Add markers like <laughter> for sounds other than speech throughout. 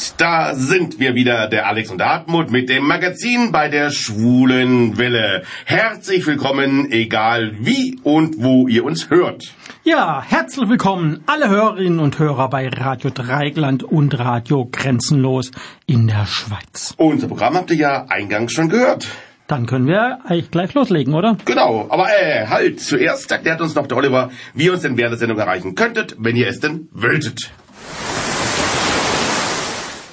Und da sind wir wieder, der Alex und der Hartmut mit dem Magazin bei der Schwulen Welle. Herzlich willkommen, egal wie und wo ihr uns hört. Ja, herzlich willkommen alle Hörerinnen und Hörer bei Radio Dreigland und Radio Grenzenlos in der Schweiz. Unser Programm habt ihr ja eingangs schon gehört. Dann können wir eigentlich gleich loslegen, oder? Genau, aber äh, halt, zuerst erklärt uns noch der Oliver, wie ihr uns denn während der Sendung erreichen könntet, wenn ihr es denn wolltet.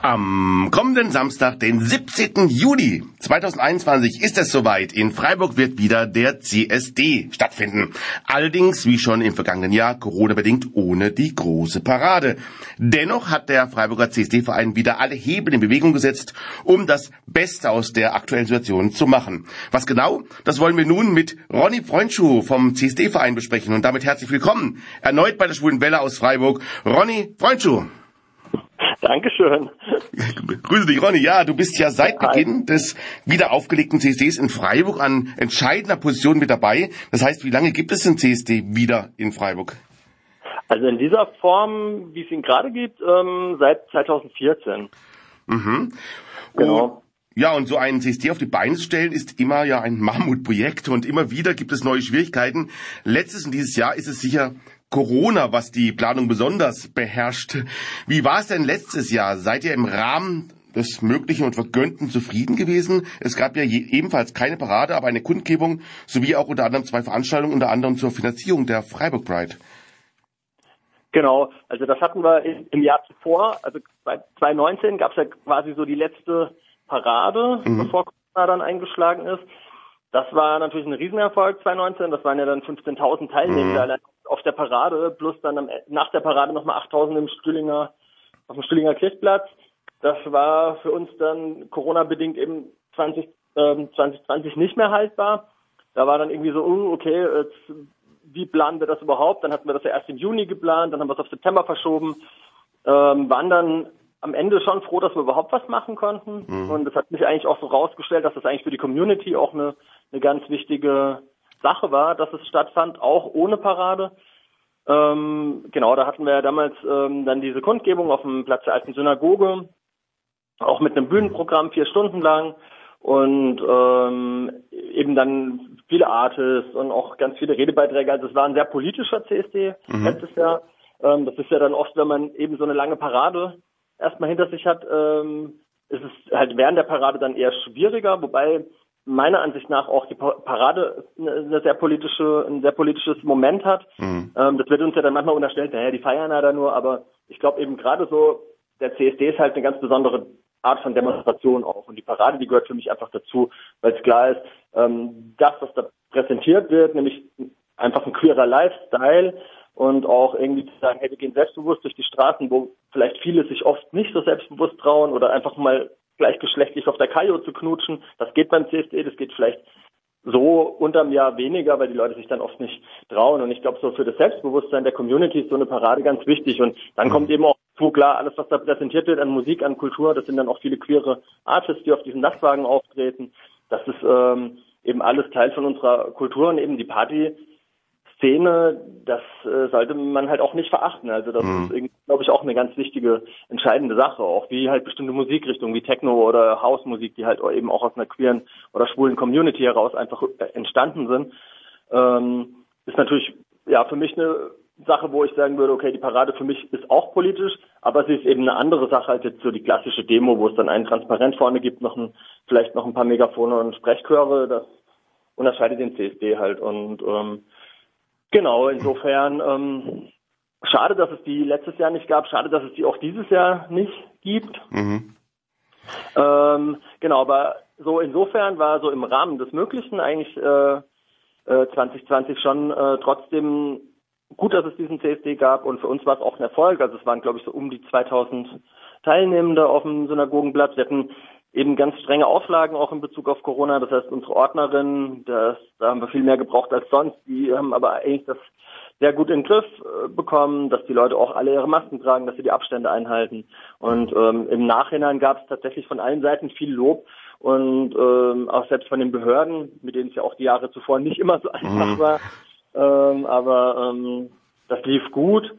Am kommenden Samstag, den 17. Juli 2021, ist es soweit. In Freiburg wird wieder der CSD stattfinden. Allerdings, wie schon im vergangenen Jahr, Corona-bedingt ohne die große Parade. Dennoch hat der Freiburger CSD-Verein wieder alle Hebel in Bewegung gesetzt, um das Beste aus der aktuellen Situation zu machen. Was genau? Das wollen wir nun mit Ronny Freundschuh vom CSD-Verein besprechen. Und damit herzlich willkommen erneut bei der Schwulen Welle aus Freiburg. Ronny Freundschuh. Dankeschön. Grüße dich, Ronny. Ja, du bist ja seit Beginn des wieder aufgelegten CSDs in Freiburg an entscheidender Position mit dabei. Das heißt, wie lange gibt es den CSD wieder in Freiburg? Also in dieser Form, wie es ihn gerade gibt, ähm, seit 2014. Mhm. Genau. Und, ja, und so einen CSD auf die Beine zu stellen, ist immer ja ein Mammutprojekt und immer wieder gibt es neue Schwierigkeiten. Letztes und dieses Jahr ist es sicher Corona, was die Planung besonders beherrscht. Wie war es denn letztes Jahr? Seid ihr im Rahmen des Möglichen und Vergönnten zufrieden gewesen? Es gab ja je, ebenfalls keine Parade, aber eine Kundgebung sowie auch unter anderem zwei Veranstaltungen, unter anderem zur Finanzierung der Freiburg Pride. Genau, also das hatten wir im Jahr zuvor, also 2019 gab es ja quasi so die letzte Parade, mhm. bevor Corona dann eingeschlagen ist. Das war natürlich ein Riesenerfolg 2019. Das waren ja dann 15.000 Teilnehmer mhm. Auf der Parade, plus dann am, nach der Parade nochmal 8.000 im Stühlinger, auf dem Stühlinger Kirchplatz. Das war für uns dann Corona-bedingt eben 20, ähm, 2020 nicht mehr haltbar. Da war dann irgendwie so, uh, okay, jetzt, wie planen wir das überhaupt? Dann hatten wir das ja erst im Juni geplant, dann haben wir es auf September verschoben, ähm, waren dann am Ende schon froh, dass wir überhaupt was machen konnten. Mhm. Und es hat mich eigentlich auch so rausgestellt, dass das eigentlich für die Community auch eine, eine ganz wichtige Sache war, dass es stattfand, auch ohne Parade. Ähm, genau, da hatten wir ja damals ähm, dann diese Kundgebung auf dem Platz der alten Synagoge, auch mit einem Bühnenprogramm vier Stunden lang und ähm, eben dann viele Artists und auch ganz viele Redebeiträge. Also es war ein sehr politischer CSD mhm. letztes Jahr. Ähm, das ist ja dann oft, wenn man eben so eine lange Parade erstmal hinter sich hat, ähm, ist es halt während der Parade dann eher schwieriger, wobei meiner Ansicht nach auch die Parade eine sehr politische, ein sehr politisches Moment hat. Mhm. Ähm, das wird uns ja dann manchmal unterstellt, naja, die feiern ja da nur, aber ich glaube eben gerade so, der CSD ist halt eine ganz besondere Art von Demonstration auch. Und die Parade, die gehört für mich einfach dazu, weil es klar ist, ähm, das, was da präsentiert wird, nämlich einfach ein queerer Lifestyle, und auch irgendwie zu sagen, hey, wir gehen selbstbewusst durch die Straßen, wo vielleicht viele sich oft nicht so selbstbewusst trauen oder einfach mal gleichgeschlechtlich auf der Kajo zu knutschen. Das geht beim CSD, das geht vielleicht so unterm Jahr weniger, weil die Leute sich dann oft nicht trauen. Und ich glaube, so für das Selbstbewusstsein der Community ist so eine Parade ganz wichtig. Und dann kommt eben auch zu klar, alles, was da präsentiert wird an Musik, an Kultur, das sind dann auch viele queere Artists, die auf diesen Nachtwagen auftreten. Das ist ähm, eben alles Teil von unserer Kultur und eben die Party Szene, das äh, sollte man halt auch nicht verachten. Also das mhm. ist, glaube ich, auch eine ganz wichtige, entscheidende Sache. Auch wie halt bestimmte Musikrichtungen wie Techno oder Housemusik, die halt eben auch aus einer queeren oder schwulen Community heraus einfach äh, entstanden sind, ähm, ist natürlich ja für mich eine Sache, wo ich sagen würde, okay, die Parade für mich ist auch politisch, aber sie ist eben eine andere Sache als jetzt so die klassische Demo, wo es dann einen Transparent vorne gibt, noch ein, vielleicht noch ein paar Megafone und Sprechchöre. Das unterscheidet den CSD halt und ähm, Genau, insofern ähm, schade, dass es die letztes Jahr nicht gab, schade, dass es die auch dieses Jahr nicht gibt. Mhm. Ähm, genau, aber so insofern war so im Rahmen des Möglichen eigentlich äh, äh, 2020 schon äh, trotzdem gut, dass es diesen CSD gab und für uns war es auch ein Erfolg. Also es waren, glaube ich, so um die 2000 Teilnehmende auf dem Synagogenblatt. Wir hatten eben ganz strenge Auflagen auch in Bezug auf Corona. Das heißt, unsere Ordnerinnen, das, da haben wir viel mehr gebraucht als sonst. Die haben aber eigentlich das sehr gut in den Griff äh, bekommen, dass die Leute auch alle ihre Masken tragen, dass sie die Abstände einhalten. Und ähm, im Nachhinein gab es tatsächlich von allen Seiten viel Lob und ähm, auch selbst von den Behörden, mit denen es ja auch die Jahre zuvor nicht immer so <laughs> einfach mhm. war. Ähm, aber ähm, das lief gut.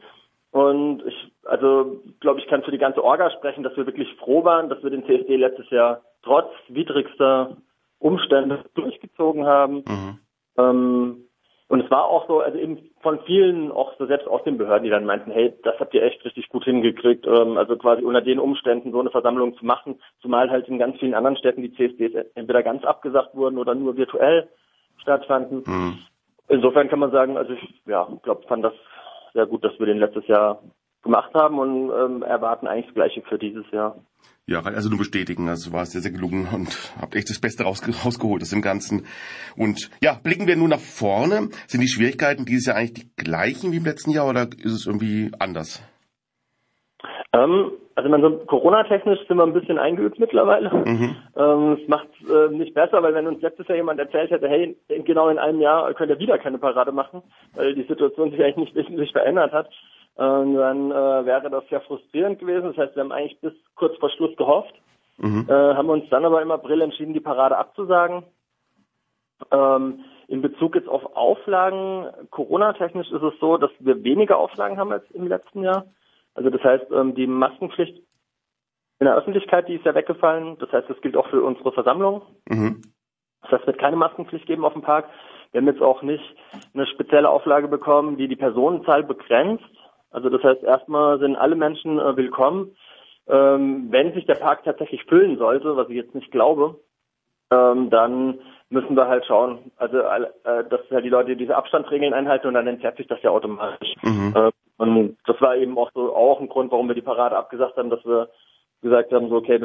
Und ich, also glaube ich, kann für die ganze Orga sprechen, dass wir wirklich froh waren, dass wir den CSD letztes Jahr trotz widrigster Umstände durchgezogen haben. Mhm. Ähm, und es war auch so, also eben von vielen, auch so selbst aus den Behörden, die dann meinten, hey, das habt ihr echt richtig gut hingekriegt, ähm, also quasi unter den Umständen so eine Versammlung zu machen, zumal halt in ganz vielen anderen Städten die CSDs entweder ganz abgesagt wurden oder nur virtuell stattfanden. Mhm. Insofern kann man sagen, also ich ja, glaube, fand das sehr gut, dass wir den letztes Jahr gemacht haben und ähm, erwarten eigentlich das Gleiche für dieses Jahr. Ja, also nur bestätigen, also war es sehr, sehr gelungen und habt echt das Beste raus, rausgeholt aus dem Ganzen. Und ja, blicken wir nur nach vorne. Sind die Schwierigkeiten dieses Jahr eigentlich die gleichen wie im letzten Jahr oder ist es irgendwie anders? Ähm, also man so Corona-technisch sind wir ein bisschen eingeübt mittlerweile. Mhm. Ähm, es macht äh, nicht besser, weil wenn uns letztes Jahr jemand erzählt hätte, hey, genau in einem Jahr könnt ihr wieder keine Parade machen, weil die Situation sich eigentlich nicht wesentlich verändert hat, äh, dann äh, wäre das ja frustrierend gewesen. Das heißt, wir haben eigentlich bis kurz vor Schluss gehofft, mhm. äh, haben uns dann aber im April entschieden, die Parade abzusagen. Ähm, in Bezug jetzt auf Auflagen, Corona-technisch ist es so, dass wir weniger Auflagen haben als im letzten Jahr. Also das heißt, ähm, die Maskenpflicht in der Öffentlichkeit, die ist ja weggefallen. Das heißt, das gilt auch für unsere Versammlung. Mhm. Das heißt, es wird keine Maskenpflicht geben auf dem Park. Wir haben jetzt auch nicht eine spezielle Auflage bekommen, die die Personenzahl begrenzt. Also das heißt, erstmal sind alle Menschen äh, willkommen. Ähm, wenn sich der Park tatsächlich füllen sollte, was ich jetzt nicht glaube, ähm, dann müssen wir halt schauen, also äh, dass halt die Leute diese Abstandsregeln einhalten und dann entzerrt sich das ja automatisch. Mhm. Äh, und das war eben auch so auch ein Grund, warum wir die Parade abgesagt haben, dass wir gesagt haben, so okay,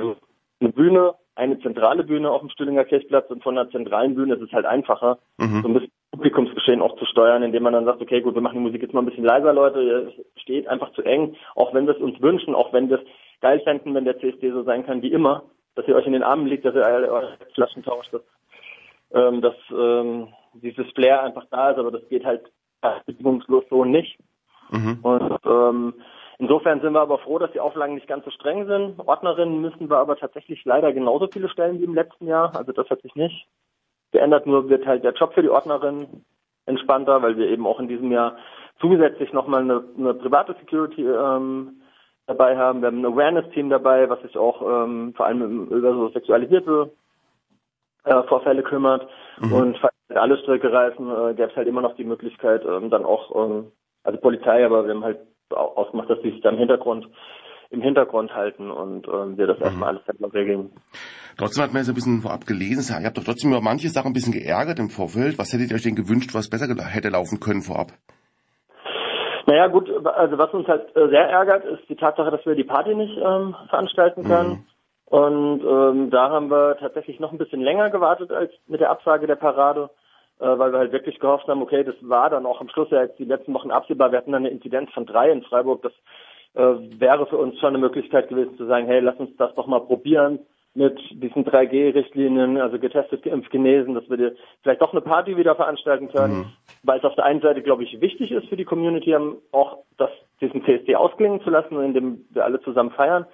eine Bühne, eine zentrale Bühne auf dem Stühlinger Kirchplatz und von einer zentralen Bühne ist es halt einfacher, mhm. so ein bisschen Publikumsgeschehen auch zu steuern, indem man dann sagt, okay, gut, wir machen die Musik jetzt mal ein bisschen leiser, Leute, es steht einfach zu eng, auch wenn wir es uns wünschen, auch wenn wir es geil fänden, wenn der CSD so sein kann wie immer, dass ihr euch in den Armen liegt, dass ihr eure Flaschen tauscht, dass, ähm, dass ähm, dieses Flair einfach da ist, aber das geht halt bedingungslos so nicht. Mhm. Und ähm, insofern sind wir aber froh, dass die Auflagen nicht ganz so streng sind. Ordnerinnen müssen wir aber tatsächlich leider genauso viele stellen wie im letzten Jahr. Also das hat sich nicht geändert, nur wird halt der Job für die Ordnerin entspannter, weil wir eben auch in diesem Jahr zusätzlich nochmal eine, eine private Security ähm, dabei haben. Wir haben ein Awareness-Team dabei, was sich auch ähm, vor allem über so sexualisierte äh, Vorfälle kümmert. Mhm. Und falls alle Strecke reißen, äh, gäbe es halt immer noch die Möglichkeit, ähm, dann auch, ähm, also Polizei, aber wir haben halt ausgemacht, dass die sich da im Hintergrund im Hintergrund halten und ähm, wir das mhm. erstmal alles selber regeln. Trotzdem hat man jetzt ein bisschen vorab gelesen, ihr habt doch trotzdem über manche Sachen ein bisschen geärgert im Vorfeld. Was hättet ihr euch denn gewünscht, was besser hätte laufen können vorab? Naja gut, also was uns halt äh, sehr ärgert, ist die Tatsache, dass wir die Party nicht ähm, veranstalten können. Mhm. Und ähm, da haben wir tatsächlich noch ein bisschen länger gewartet als mit der Absage der Parade, äh, weil wir halt wirklich gehofft haben, okay, das war dann auch am Schluss ja jetzt die letzten Wochen absehbar. Wir hatten dann eine Inzidenz von drei in Freiburg. Das äh, wäre für uns schon eine Möglichkeit gewesen zu sagen, hey, lass uns das doch mal probieren mit diesen 3G-Richtlinien, also getestet, geimpft, genesen, dass wir vielleicht doch eine Party wieder veranstalten können, mhm. weil es auf der einen Seite, glaube ich, wichtig ist für die Community, auch das, diesen CSD ausklingen zu lassen, indem wir alle zusammen feiern.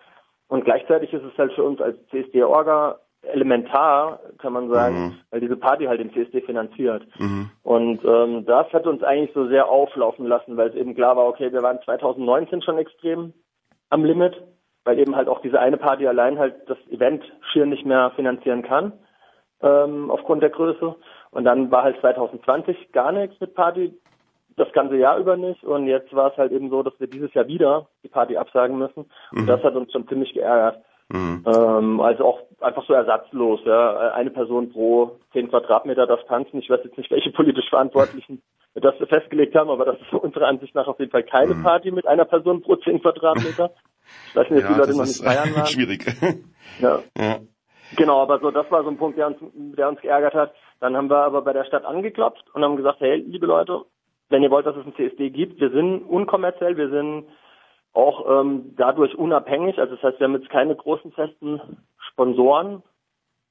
Und gleichzeitig ist es halt für uns als CSD-Orga elementar, kann man sagen, mhm. weil diese Party halt den CSD finanziert. Mhm. Und ähm, das hat uns eigentlich so sehr auflaufen lassen, weil es eben klar war, okay, wir waren 2019 schon extrem am Limit, weil eben halt auch diese eine Party allein halt das Event schier nicht mehr finanzieren kann, ähm, aufgrund der Größe. Und dann war halt 2020 gar nichts mit Party, das ganze Jahr über nicht. Und jetzt war es halt eben so, dass wir dieses Jahr wieder die Party absagen müssen. Und mhm. das hat uns schon ziemlich geärgert. Mhm. Ähm, also auch einfach so ersatzlos. Ja. Eine Person pro zehn Quadratmeter darf tanzen. Ich weiß jetzt nicht, welche politisch Verantwortlichen <laughs> das festgelegt haben, aber das ist unserer Ansicht nach auf jeden Fall keine mhm. Party mit einer Person pro zehn Quadratmeter. Ich weiß nicht, ob ja, die Leute noch nicht feiern waren. <laughs> Schwierig. Ja. ja. Genau, aber so das war so ein Punkt, der uns, der uns geärgert hat. Dann haben wir aber bei der Stadt angeklopft und haben gesagt, hey, liebe Leute, wenn ihr wollt, dass es ein CSD gibt, wir sind unkommerziell, wir sind auch ähm, dadurch unabhängig. Also das heißt, wir haben jetzt keine großen festen Sponsoren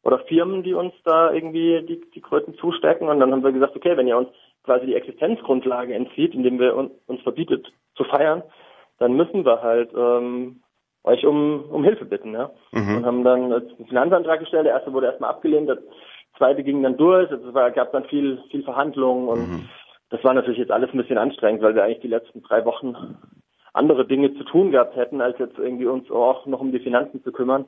oder Firmen, die uns da irgendwie die, die Kröten zustecken. Und dann haben wir gesagt, okay, wenn ihr uns quasi die Existenzgrundlage entzieht, indem wir uns, uns verbietet zu feiern, dann müssen wir halt ähm, euch um, um Hilfe bitten. Ja? Mhm. Und haben dann einen Finanzantrag gestellt. Der erste wurde erstmal abgelehnt, der zweite ging dann durch. Es war, gab dann viel, viel Verhandlungen und mhm. das war natürlich jetzt alles ein bisschen anstrengend, weil wir eigentlich die letzten drei Wochen andere Dinge zu tun gehabt hätten, als jetzt irgendwie uns auch noch um die Finanzen zu kümmern.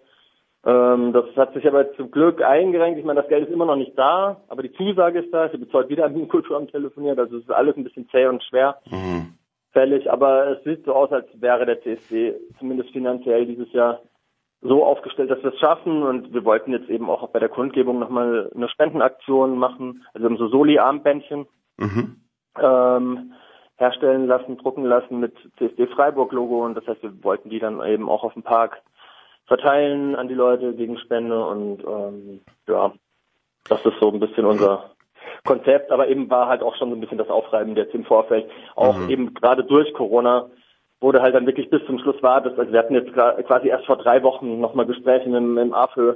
Ähm, das hat sich aber zum Glück eingerenkt. Ich meine, das Geld ist immer noch nicht da, aber die Zusage ist da. Ich habe jetzt heute wieder mit dem Kulturamt telefoniert, also es ist alles ein bisschen zäh und schwer. Mhm. Fällig, aber es sieht so aus, als wäre der CSD zumindest finanziell dieses Jahr so aufgestellt, dass wir es schaffen und wir wollten jetzt eben auch bei der Kundgebung nochmal eine Spendenaktion machen, also so Soli-Armbändchen. Mhm. Ähm, herstellen lassen, drucken lassen mit CSD Freiburg Logo und das heißt, wir wollten die dann eben auch auf dem Park verteilen an die Leute gegen Spende und ähm, ja, das ist so ein bisschen unser Konzept, aber eben war halt auch schon so ein bisschen das Aufreiben jetzt im Vorfeld, auch mhm. eben gerade durch Corona wurde halt dann wirklich bis zum Schluss war das, also wir hatten jetzt quasi erst vor drei Wochen nochmal Gespräche im, im AFÖ,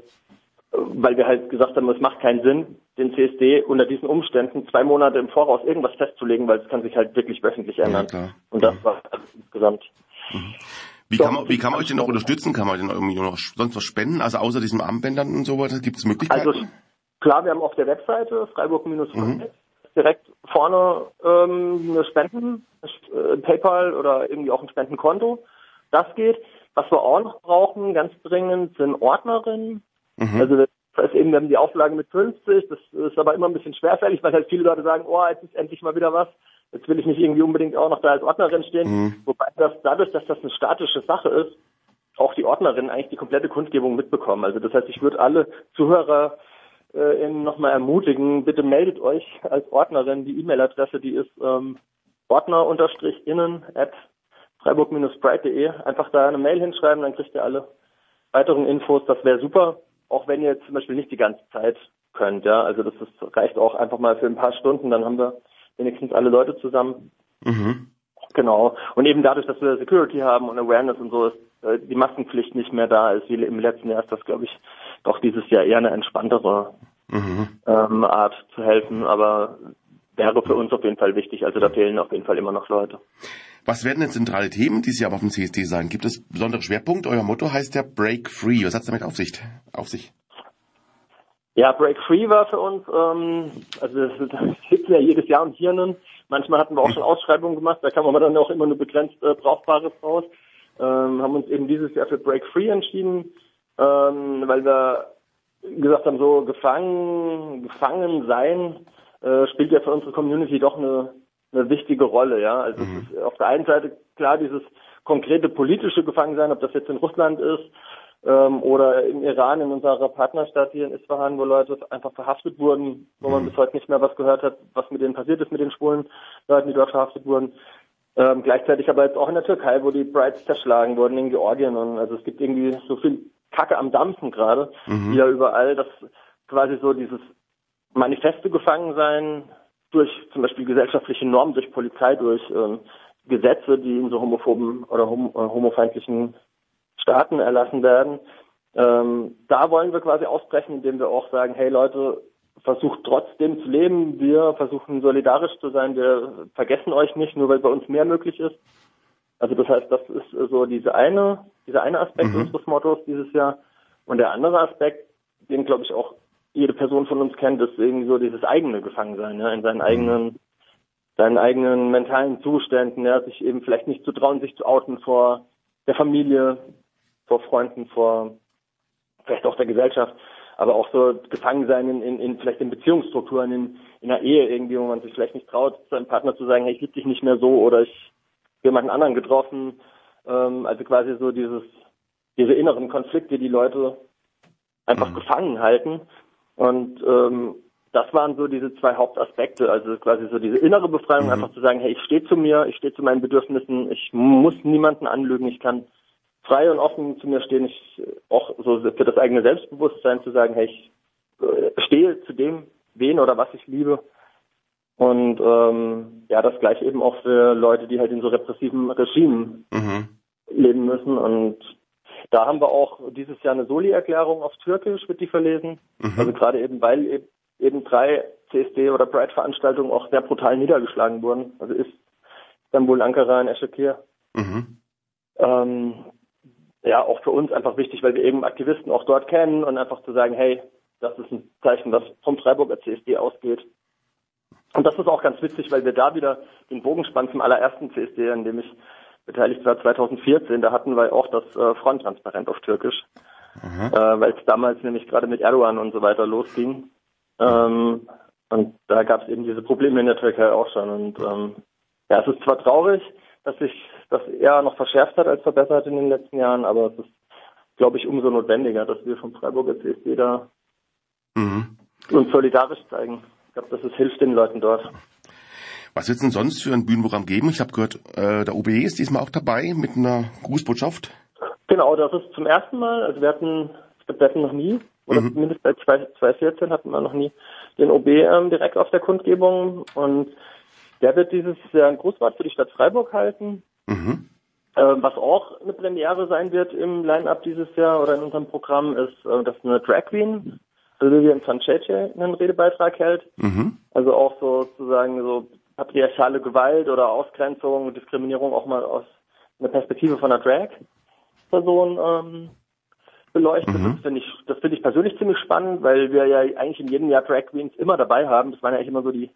weil wir halt gesagt haben, es macht keinen Sinn, den CSD unter diesen Umständen zwei Monate im Voraus irgendwas festzulegen, weil es kann sich halt wirklich wöchentlich ändern. Ja, und das war insgesamt. Mhm. Wie kann, man, wie kann man euch denn noch unterstützen? Kann man denn irgendwie noch sonst was spenden? Also außer diesen Armbändern und so weiter, gibt es Möglichkeiten? Also klar, wir haben auf der Webseite freiburg mhm. direkt vorne ähm, eine Spenden, äh, PayPal oder irgendwie auch ein Spendenkonto. Das geht. Was wir auch noch brauchen, ganz dringend, sind Ordnerinnen. Mhm. Also das ist eben, wir haben die Auflage mit 50, das ist aber immer ein bisschen schwerfällig, weil halt viele Leute sagen, oh, jetzt ist endlich mal wieder was. Jetzt will ich nicht irgendwie unbedingt auch noch da als Ordnerin stehen. Mhm. Wobei das dadurch, dass das eine statische Sache ist, auch die Ordnerin eigentlich die komplette Kundgebung mitbekommen. Also das heißt, ich würde alle Zuhörer äh, nochmal ermutigen, bitte meldet euch als Ordnerin. Die E-Mail-Adresse, die ist ähm, ordner-innen at freiburg-sprite.de. Einfach da eine Mail hinschreiben, dann kriegt ihr alle weiteren Infos. Das wäre super auch wenn ihr zum Beispiel nicht die ganze Zeit könnt, ja. Also das ist, reicht auch einfach mal für ein paar Stunden, dann haben wir wenigstens alle Leute zusammen. Mhm. Genau. Und eben dadurch, dass wir Security haben und Awareness und so, ist äh, die Maskenpflicht nicht mehr da ist, wie im letzten Jahr ist das, glaube ich, doch dieses Jahr eher eine entspanntere mhm. ähm, Art zu helfen, aber wäre für uns auf jeden Fall wichtig. Also da fehlen auf jeden Fall immer noch Leute. Was werden denn zentrale Themen dieses Jahr auf dem CSD sein? Gibt es besondere Schwerpunkte? Euer Motto heißt ja Break Free. Was hat es damit auf sich? Auf sich? Ja, Break Free war für uns, ähm, also das, <laughs> gibt ja jedes Jahr und Hirnen. Manchmal hatten wir auch schon Ausschreibungen gemacht, da kam aber dann auch immer nur begrenzt äh, Brauchbares raus. Ähm, haben uns eben dieses Jahr für Break Free entschieden, ähm, weil wir gesagt haben, so gefangen, gefangen sein äh, spielt ja für unsere Community doch eine eine wichtige Rolle, ja. Also mhm. es ist auf der einen Seite klar dieses konkrete politische Gefangensein, ob das jetzt in Russland ist ähm, oder im Iran, in unserer Partnerstadt hier in Isfahan, wo Leute einfach verhaftet wurden, wo man mhm. bis heute nicht mehr was gehört hat, was mit denen passiert ist, mit den schwulen Leuten, die dort verhaftet wurden. Ähm, gleichzeitig aber jetzt auch in der Türkei, wo die Brides zerschlagen wurden, in Georgien. Und also es gibt irgendwie so viel Kacke am Dampfen gerade, mhm. wieder überall, dass quasi so dieses manifeste Gefangensein durch zum Beispiel gesellschaftliche Normen, durch Polizei, durch ähm, Gesetze, die in so homophoben oder hom äh, homofeindlichen Staaten erlassen werden. Ähm, da wollen wir quasi ausbrechen, indem wir auch sagen, hey Leute, versucht trotzdem zu leben. Wir versuchen solidarisch zu sein. Wir vergessen euch nicht, nur weil bei uns mehr möglich ist. Also das heißt, das ist so diese eine, dieser eine Aspekt mhm. unseres Mottos dieses Jahr. Und der andere Aspekt, den glaube ich auch jede Person von uns kennt, ist irgendwie so dieses eigene Gefangensein, ja, in seinen eigenen, seinen eigenen mentalen Zuständen, ja, sich eben vielleicht nicht zu trauen, sich zu outen vor der Familie, vor Freunden, vor vielleicht auch der Gesellschaft, aber auch so Gefangensein in, in, in vielleicht in Beziehungsstrukturen, in, in einer Ehe irgendwie, wo man sich vielleicht nicht traut, seinem Partner zu sagen, hey, ich liebe dich nicht mehr so oder ich habe jemanden anderen getroffen. Ähm, also quasi so dieses, diese inneren Konflikte, die Leute einfach mhm. gefangen halten und ähm, das waren so diese zwei Hauptaspekte, also quasi so diese innere Befreiung, mhm. einfach zu sagen, hey, ich stehe zu mir, ich stehe zu meinen Bedürfnissen, ich muss niemanden anlügen, ich kann frei und offen zu mir stehen, ich auch so für das eigene Selbstbewusstsein zu sagen, hey, ich äh, stehe zu dem, wen oder was ich liebe. Und ähm, ja, das gleiche eben auch für Leute, die halt in so repressiven Regimen Mhm. leben müssen. Und da haben wir auch dieses Jahr eine Soli-Erklärung auf Türkisch, wird die verlesen. Also gerade eben, weil eben, eben drei CSD- oder Pride-Veranstaltungen auch sehr brutal niedergeschlagen wurden. Also ist Istanbul, Ankara und Eschekir. Mhm. Ähm, ja, auch für uns einfach wichtig, weil wir eben Aktivisten auch dort kennen und einfach zu sagen, hey, das ist ein Zeichen, das vom Freiburger CSD ausgeht. Und das ist auch ganz witzig, weil wir da wieder den Bogen spannen zum allerersten CSD, an dem ich beteiligt war 2014. Da hatten wir auch das äh, Fronttransparent auf Türkisch, äh, weil es damals nämlich gerade mit Erdogan und so weiter losging. Ähm, und da gab es eben diese Probleme in der Türkei auch schon. Und ähm, ja, es ist zwar traurig, dass sich das eher noch verschärft hat als verbessert in den letzten Jahren, aber es ist, glaube ich, umso notwendiger, dass wir vom Freiburger CSD da Mhm. uns solidarisch zeigen. Ich glaube, das ist, hilft den Leuten dort. Was wird's denn sonst für ein Bühnenprogramm geben? Ich habe gehört, äh, der OBE ist diesmal auch dabei mit einer Grußbotschaft. Genau, das ist zum ersten Mal. Also wir hatten, ich glaube, wir hatten noch nie, oder zumindest seit 2014 hatten wir noch nie den OB ähm, direkt auf der Kundgebung. Und der wird dieses Jahr ein Grußwort für die Stadt Freiburg halten. Mhm. Äh, was auch eine Premiere sein wird im Line-Up dieses Jahr oder in unserem Programm ist, äh, dass eine Drag Queen, Vivian Fanchetje, einen Redebeitrag hält. Mhm. Also auch sozusagen so patriarchale Gewalt oder Ausgrenzung, Diskriminierung auch mal aus einer Perspektive von einer Drag-Person ähm, beleuchtet. Das finde ich, das finde ich persönlich ziemlich spannend, weil wir ja eigentlich in jedem Jahr Drag Queens immer dabei haben. Das waren ja eigentlich immer so die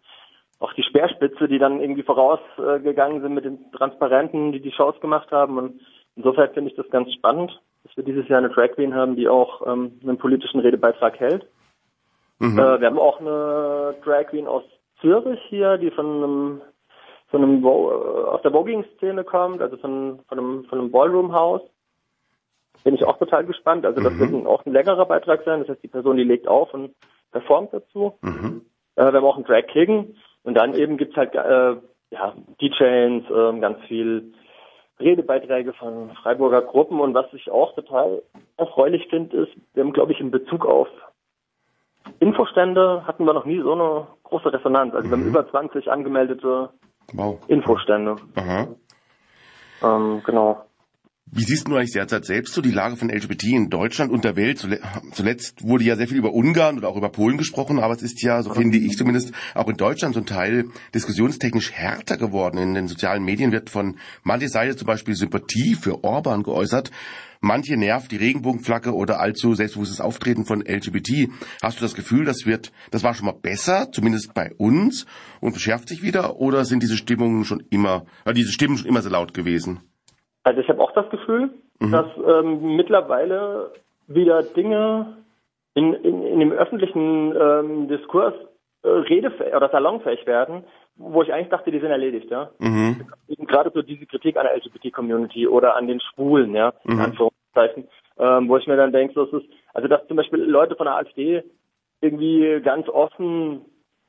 auch die Speerspitze, die dann irgendwie vorausgegangen sind mit den Transparenten, die die Shows gemacht haben. Und insofern finde ich das ganz spannend, dass wir dieses Jahr eine Drag Queen haben, die auch ähm, einen politischen Redebeitrag hält. Mhm. Äh, wir haben auch eine Drag Queen aus Zürich hier, die von einem, von einem äh, aus der Voging-Szene kommt, also von, von einem, von einem Ballroom-Haus. Bin ich auch total gespannt. Also das wird ein, auch ein längerer Beitrag sein. Das heißt, die Person, die legt auf und performt dazu. Mhm. Äh, wir haben auch einen Drag King. Und dann eben gibt's halt äh, ja, DJs, ähm, ganz viel Redebeiträge von Freiburger Gruppen. Und was ich auch total erfreulich finde, ist, wir haben, glaube ich, in Bezug auf Infostände hatten wir noch nie so eine große Resonanz. Also wir haben über 20 angemeldete Wow. Infostände. Aha. Ähm, genau. Wie siehst du eigentlich derzeit selbst so die Lage von LGBT in Deutschland und der Welt? Zule- Zuletzt wurde ja sehr viel über Ungarn oder auch über Polen gesprochen, aber es ist ja, so finde ich zumindest, auch in Deutschland zum Teil diskussionstechnisch härter geworden. In den sozialen Medien wird von mancher Seite zum Beispiel Sympathie für Orban geäußert. Manche nervt die Regenbogenflagge oder allzu selbstbewusstes Auftreten von LGBT. Hast du das Gefühl, das wird, das war schon mal besser, zumindest bei uns, und verschärft sich wieder? Oder sind diese Stimmungen schon immer, äh, diese Stimmen schon immer so laut gewesen? Also ich habe auch das Gefühl, dass ähm, mittlerweile wieder Dinge in, in, in dem öffentlichen ähm, Diskurs äh, redefähig oder salonfähig werden, wo ich eigentlich dachte, die sind erledigt, ja. Mhm. Gerade so diese Kritik an der LGBT-Community oder an den Schwulen, ja, in Anführungszeichen, ähm, wo ich mir dann denke, so, es ist, also dass zum Beispiel Leute von der AfD irgendwie ganz offen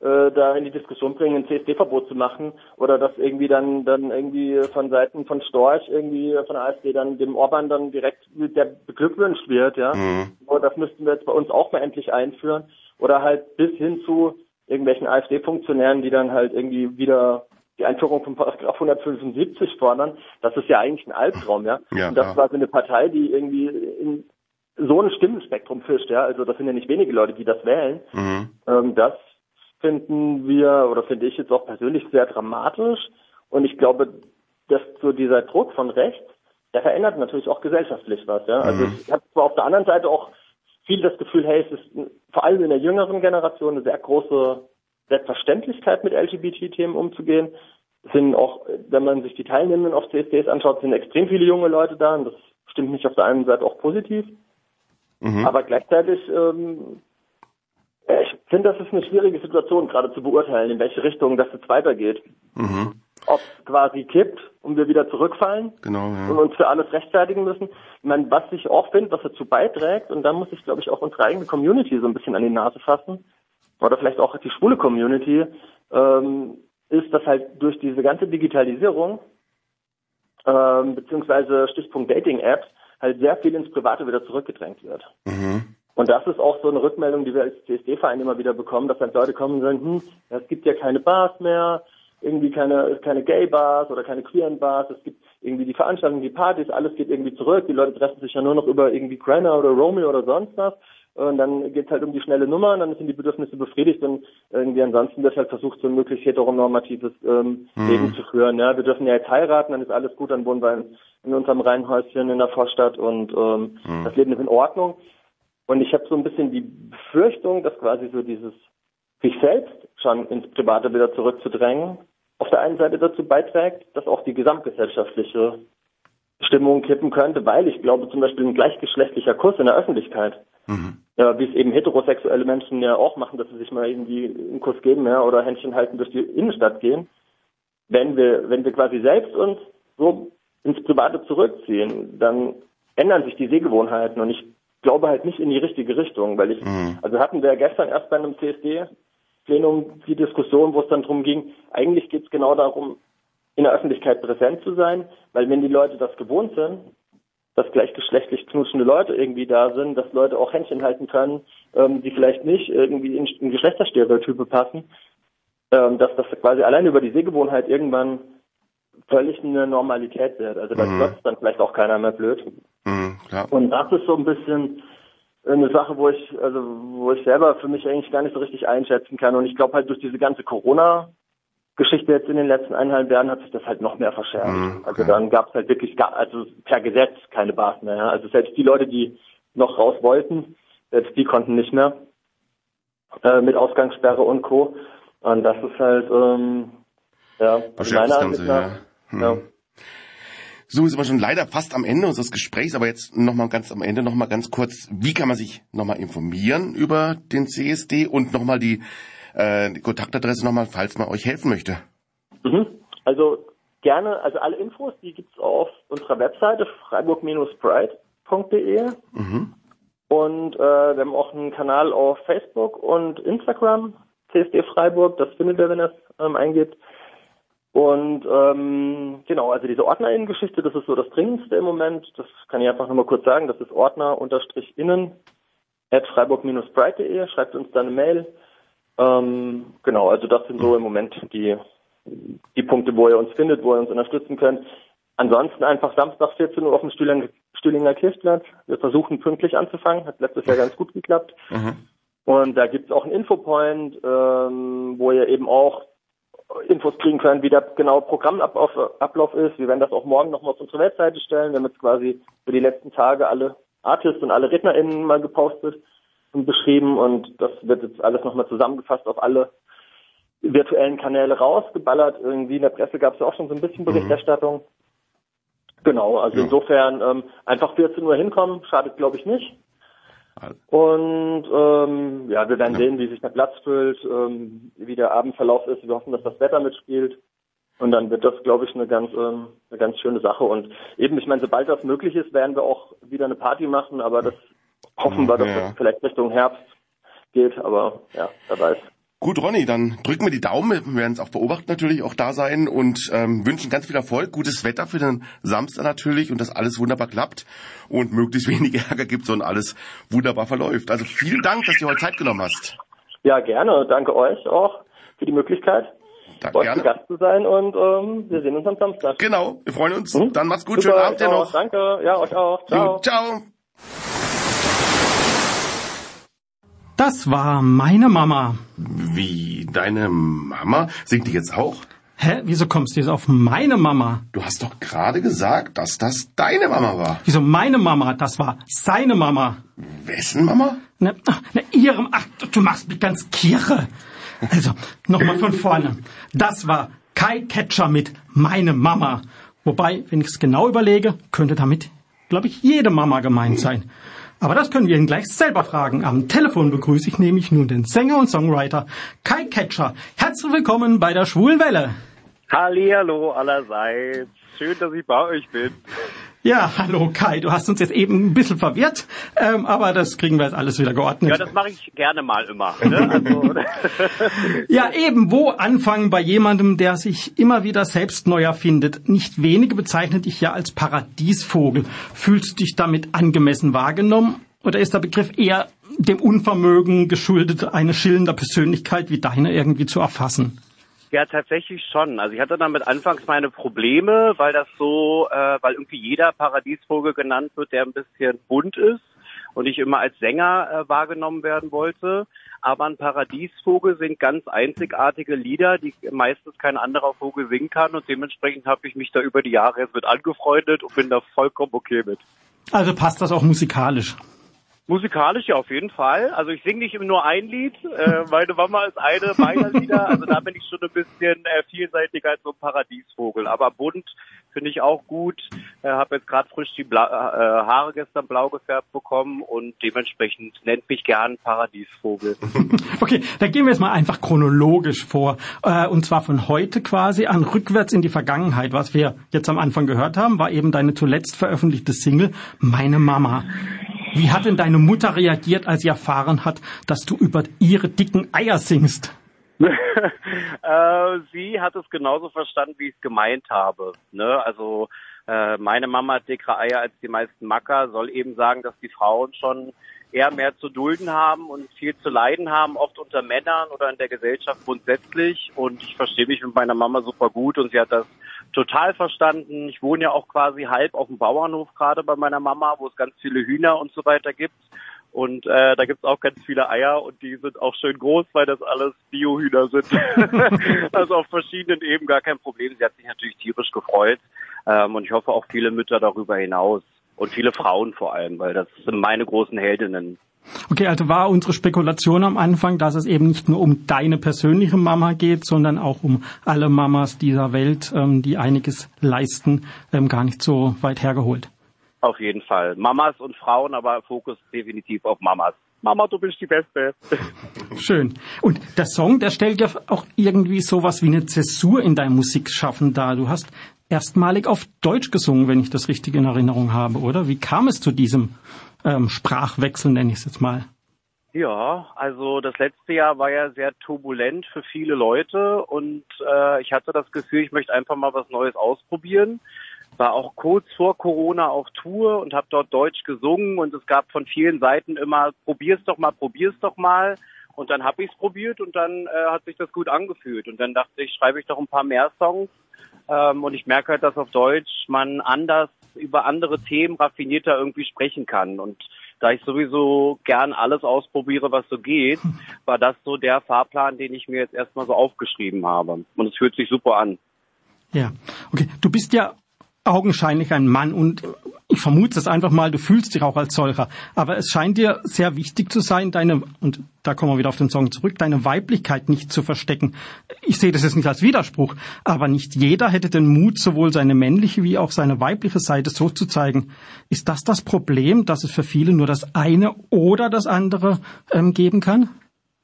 äh, da in die Diskussion bringen, ein CSD-Verbot zu machen oder dass irgendwie dann dann irgendwie von Seiten von Storch irgendwie von der AfD dann dem Orban dann direkt mit der beglückwünscht wird, ja. So, das müssten wir jetzt bei uns auch mal endlich einführen oder halt bis hin zu irgendwelchen AfD-Funktionären, die dann halt irgendwie wieder die Einführung von Paragraph 175 fordern. Das ist ja eigentlich ein Albtraum, ja. Ja, Und das klar. war so eine Partei, die irgendwie in so ein Stimmenspektrum fischt, ja. Also das sind ja nicht wenige Leute, die das wählen. Mhm. Ähm, das finden wir oder finde ich jetzt auch persönlich sehr dramatisch. Und ich glaube, dass so dieser Druck von rechts, der verändert natürlich auch gesellschaftlich was. Ja? Also ich habe zwar auf der anderen Seite auch viel das Gefühl, hey, es ist vor allem in der jüngeren Generation eine sehr große Selbstverständlichkeit mit LGBT-Themen umzugehen. Es sind auch, wenn man sich die Teilnehmenden auf CSDs anschaut, sind extrem viele junge Leute da und das stimmt mich auf der einen Seite auch positiv. Aber gleichzeitig ähm, finde, das ist eine schwierige Situation, gerade zu beurteilen, in welche Richtung das jetzt weitergeht. Mhm. Ob es quasi kippt und wir wieder zurückfallen Genau, und ja. uns für alles rechtfertigen müssen. Ich meine, was ich auch finde, was dazu beiträgt, und da muss ich, glaube ich, auch unsere eigene Community so ein bisschen an die Nase fassen, oder vielleicht auch die schwule Community, ähm, ist, dass halt durch diese ganze Digitalisierung, ähm, beziehungsweise Stichpunkt Dating-Apps, halt sehr viel ins Private wieder zurückgedrängt wird. Mhm. Und das ist auch so eine Rückmeldung, die wir als CSD-Verein immer wieder bekommen, dass dann Leute kommen und sagen, hm, es gibt ja keine Bars mehr, irgendwie keine, keine Gay-Bars oder keine queeren Bars, es gibt irgendwie die Veranstaltungen, die Partys, alles geht irgendwie zurück, die Leute treffen sich ja nur noch über irgendwie Granner oder Romeo oder sonst was. Und dann geht's halt um die schnelle Nummer und dann sind die Bedürfnisse befriedigt und irgendwie ansonsten wird halt versucht, so ein möglichst heteronormatives ähm, mhm. Leben zu führen. Ja, wir dürfen ja jetzt heiraten, dann ist alles gut, dann wohnen wir in, in unserem Reihenhäuschen in der Vorstadt und ähm, mhm. das Leben ist in Ordnung. Und ich habe so ein bisschen die Befürchtung, dass quasi so dieses sich selbst schon ins Private wieder zurückzudrängen, auf der einen Seite dazu beiträgt, dass auch die gesamtgesellschaftliche Stimmung kippen könnte, weil ich glaube zum Beispiel ein gleichgeschlechtlicher Kuss in der Öffentlichkeit, mhm. ja, wie es eben heterosexuelle Menschen ja auch machen, dass sie sich mal irgendwie einen Kuss geben ja, oder Händchen halten durch die Innenstadt gehen, wenn wir, wenn wir quasi selbst uns so ins Private zurückziehen, dann ändern sich die Sehgewohnheiten und ich glaube halt nicht in die richtige Richtung, weil ich, mhm. also hatten wir gestern erst bei einem CSD Plenum die Diskussion, wo es dann darum ging, eigentlich geht es genau darum, in der Öffentlichkeit präsent zu sein, weil wenn die Leute das gewohnt sind, dass gleichgeschlechtlich knutschende Leute irgendwie da sind, dass Leute auch Händchen halten können, ähm, die vielleicht nicht irgendwie in, in Geschlechterstereotype passen, ähm, dass das quasi allein über die Sehgewohnheit irgendwann völlig eine Normalität wird. Also da mhm. dann vielleicht auch keiner mehr blöd. Mhm, Und das ist so ein bisschen eine Sache, wo ich, also wo ich selber für mich eigentlich gar nicht so richtig einschätzen kann. Und ich glaube halt durch diese ganze Corona Geschichte jetzt in den letzten eineinhalb Jahren hat sich das halt noch mehr verschärft. Mhm, okay. Also dann gab es halt wirklich, gar, also per Gesetz keine Bars mehr. Also selbst die Leute, die noch raus wollten, selbst die konnten nicht mehr äh, mit Ausgangssperre und Co. Und das ist halt, ähm, ja, meiner Ansicht nach, ja. Hm. ja. So ist aber schon leider fast am Ende unseres Gesprächs, aber jetzt nochmal ganz am Ende nochmal ganz kurz, wie kann man sich nochmal informieren über den CSD und nochmal die, äh, die Kontaktadresse nochmal, falls man euch helfen möchte? Mhm. Also gerne, also alle Infos, die gibt's auf unserer Webseite freiburg-pride.de mhm. und äh, wir haben auch einen Kanal auf Facebook und Instagram, CSD Freiburg, das findet ihr, wenn ihr es ähm, eingibt. Und ähm, genau, also diese Ordnerinnen-Geschichte, das ist so das Dringendste im Moment. Das kann ich einfach nochmal kurz sagen. Das ist Ordner-innen at freiburg-breit.de. Schreibt uns dann eine Mail. Ähm, genau, also das sind so im Moment die, die Punkte, wo ihr uns findet, wo ihr uns unterstützen könnt. Ansonsten einfach Samstag 14 Uhr auf dem Stühlinger, Stühlinger Kirchplatz. Wir versuchen pünktlich anzufangen. Hat letztes Jahr ganz gut geklappt. Mhm. Und da gibt es auch einen Infopoint, ähm, wo ihr eben auch Infos kriegen können, wie der genaue Programmablauf Ablauf ist. Wir werden das auch morgen nochmal auf unsere Webseite stellen. Wir haben jetzt quasi für die letzten Tage alle Artists und alle RednerInnen mal gepostet und beschrieben und das wird jetzt alles nochmal zusammengefasst auf alle virtuellen Kanäle rausgeballert. Irgendwie in der Presse gab es ja auch schon so ein bisschen mhm. Berichterstattung. Mhm. Genau, also ja. insofern ähm, einfach 14 Uhr hinkommen, schadet glaube ich nicht. Und ähm, ja, wir werden ja. sehen, wie sich der Platz füllt, ähm, wie der Abendverlauf ist. Wir hoffen, dass das Wetter mitspielt. Und dann wird das, glaube ich, eine ganz, ähm, eine ganz schöne Sache. Und eben, ich meine, sobald das möglich ist, werden wir auch wieder eine Party machen, aber das hoffen wir, dass ja. das vielleicht Richtung Herbst geht. Aber ja, wer weiß. Gut, Ronny, dann drücken wir die Daumen. Wir werden es auch beobachten natürlich, auch da sein und ähm, wünschen ganz viel Erfolg, gutes Wetter für den Samstag natürlich und dass alles wunderbar klappt und möglichst <laughs> wenig Ärger gibt und alles wunderbar verläuft. Also vielen Dank, dass du heute Zeit genommen hast. Ja, gerne. Danke euch auch für die Möglichkeit, Danke, bei euch Gast zu sein und ähm, wir sehen uns am Samstag. Genau, wir freuen uns. Mhm. Dann macht's gut, Super, schönen Abend dir noch. Danke, ja, euch auch. Ciao. Ciao. Das war meine Mama. Wie, deine Mama? Singt die jetzt auch? Hä? Wieso kommst du jetzt auf meine Mama? Du hast doch gerade gesagt, dass das deine Mama war. Wieso meine Mama? Das war seine Mama. Wessen Mama? Ne, ne ihrem. Ach, du machst mich ganz kirre. Also, nochmal von vorne. Das war Kai Catcher mit meine Mama. Wobei, wenn ich es genau überlege, könnte damit, glaube ich, jede Mama gemeint sein. Aber das können wir ihn gleich selber fragen. Am Telefon begrüße ich nämlich nun den Sänger und Songwriter Kai Ketcher. Herzlich willkommen bei der Schwulenwelle. Hallihallo allerseits. Schön, dass ich bei euch bin. Ja, hallo Kai, du hast uns jetzt eben ein bisschen verwirrt, ähm, aber das kriegen wir jetzt alles wieder geordnet. Ja, das mache ich gerne mal immer. Ne? Also, <laughs> ja, eben, wo anfangen bei jemandem, der sich immer wieder selbst neu erfindet? Nicht wenige bezeichnen dich ja als Paradiesvogel. Fühlst du dich damit angemessen wahrgenommen oder ist der Begriff eher dem Unvermögen geschuldet, eine schillende Persönlichkeit wie deine irgendwie zu erfassen? Ja, tatsächlich schon. Also ich hatte damit anfangs meine Probleme, weil das so, äh, weil irgendwie jeder Paradiesvogel genannt wird, der ein bisschen bunt ist und ich immer als Sänger äh, wahrgenommen werden wollte. Aber ein Paradiesvogel singt ganz einzigartige Lieder, die meistens kein anderer Vogel singen kann und dementsprechend habe ich mich da über die Jahre jetzt mit angefreundet und bin da vollkommen okay mit. Also passt das auch musikalisch? Musikalisch ja auf jeden Fall. Also ich singe nicht nur ein Lied. Äh, meine Mama ist eine meiner Lieder. Also da bin ich schon ein bisschen äh, vielseitiger als so ein Paradiesvogel. Aber bunt finde ich auch gut. Äh, habe jetzt gerade frisch die Bla äh, Haare gestern blau gefärbt bekommen und dementsprechend nennt mich gern Paradiesvogel. <laughs> okay, dann gehen wir jetzt mal einfach chronologisch vor. Äh, und zwar von heute quasi an rückwärts in die Vergangenheit. Was wir jetzt am Anfang gehört haben, war eben deine zuletzt veröffentlichte Single Meine Mama. Wie hat denn deine Mutter reagiert, als sie erfahren hat, dass du über ihre dicken Eier singst? <laughs> äh, sie hat es genauso verstanden, wie ich es gemeint habe. Ne? Also äh, meine Mama hat dickere Eier als die meisten Macker, soll eben sagen, dass die Frauen schon eher mehr zu dulden haben und viel zu leiden haben, oft unter Männern oder in der Gesellschaft grundsätzlich. Und ich verstehe mich mit meiner Mama super gut und sie hat das total verstanden. Ich wohne ja auch quasi halb auf dem Bauernhof gerade bei meiner Mama, wo es ganz viele Hühner und so weiter gibt. Und äh, da gibt's auch ganz viele Eier und die sind auch schön groß, weil das alles Biohühner sind. <laughs> also auf verschiedenen Ebenen gar kein Problem. Sie hat sich natürlich tierisch gefreut. Ähm, und ich hoffe auch viele Mütter darüber hinaus. Und viele Frauen vor allem, weil das sind meine großen Heldinnen. Okay, also war unsere Spekulation am Anfang, dass es eben nicht nur um deine persönliche Mama geht, sondern auch um alle Mamas dieser Welt, ähm, die einiges leisten, ähm, gar nicht so weit hergeholt. Auf jeden Fall. Mamas und Frauen, aber Fokus definitiv auf Mamas. Mama, du bist die Beste. <laughs> Schön. Und der Song, der stellt ja auch irgendwie sowas wie eine Zäsur in deinem Musikschaffen dar. Du hast erstmalig auf Deutsch gesungen, wenn ich das richtig in Erinnerung habe, oder? Wie kam es zu diesem ähm, Sprachwechsel, nenne ich es jetzt mal. Ja, also das letzte Jahr war ja sehr turbulent für viele Leute und äh, ich hatte das Gefühl, ich möchte einfach mal was Neues ausprobieren. War auch kurz vor Corona auf Tour und habe dort Deutsch gesungen und es gab von vielen Seiten immer, probier's doch mal, probier's doch mal. Und dann habe ich es probiert und dann äh, hat sich das gut angefühlt. Und dann dachte ich, schreibe ich doch ein paar mehr Songs. Ähm, und ich merke halt, dass auf Deutsch man anders über andere Themen raffinierter irgendwie sprechen kann. Und da ich sowieso gern alles ausprobiere, was so geht, war das so der Fahrplan, den ich mir jetzt erstmal so aufgeschrieben habe. Und es fühlt sich super an. Ja, okay. Du bist ja augenscheinlich ein Mann und ich vermute es einfach mal, du fühlst dich auch als solcher. Aber es scheint dir sehr wichtig zu sein, deine, und da kommen wir wieder auf den Song zurück, deine Weiblichkeit nicht zu verstecken. Ich sehe das jetzt nicht als Widerspruch, aber nicht jeder hätte den Mut, sowohl seine männliche wie auch seine weibliche Seite so zu zeigen. Ist das das Problem, dass es für viele nur das eine oder das andere ähm, geben kann?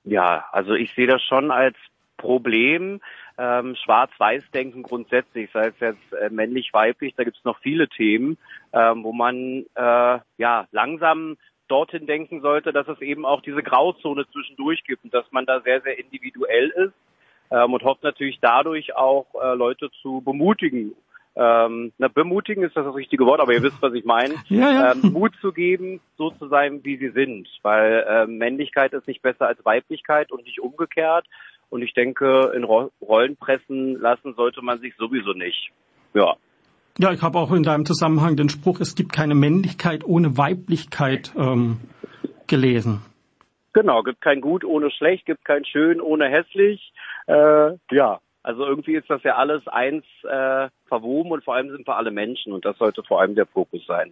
Ja, also ich sehe das schon als Problem, ähm, Schwarz-Weiß-Denken grundsätzlich, sei es jetzt äh, männlich-weiblich, da gibt es noch viele Themen, ähm, wo man äh, ja langsam dorthin denken sollte, dass es eben auch diese Grauzone zwischendurch gibt und dass man da sehr, sehr individuell ist ähm, und hofft natürlich dadurch auch äh, Leute zu bemutigen. Ähm, na, bemutigen ist das das richtige Wort, aber ihr wisst, was ich meine. <laughs> Ja, ja. Ähm, Mut zu geben, so zu sein, wie sie sind, weil äh, Männlichkeit ist nicht besser als Weiblichkeit und nicht umgekehrt. Und ich denke, in Ro Rollen pressen lassen sollte man sich sowieso nicht. Ja. Ja, ich habe auch in deinem Zusammenhang den Spruch, es gibt keine Männlichkeit ohne Weiblichkeit ähm, gelesen. Genau, gibt kein Gut ohne Schlecht, gibt kein Schön ohne Hässlich. Äh, ja, also irgendwie ist das ja alles eins äh, verwoben und vor allem sind wir alle Menschen und das sollte vor allem der Fokus sein.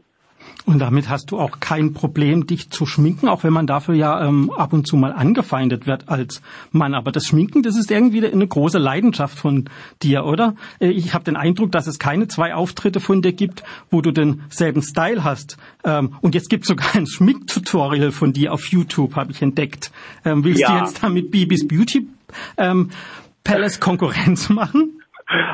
Und damit hast du auch kein Problem, dich zu schminken, auch wenn man dafür ja ähm, ab und zu mal angefeindet wird als Mann. Aber das Schminken, das ist irgendwie eine große Leidenschaft von dir, oder? Äh, ich habe den Eindruck, dass es keine zwei Auftritte von dir gibt, wo du denselben Style hast. Ähm, und jetzt gibt es sogar ein Schminktutorial von dir auf YouTube, habe ich entdeckt. Ähm, willst ja. du jetzt damit Bibis Beauty ähm, Palace Konkurrenz machen?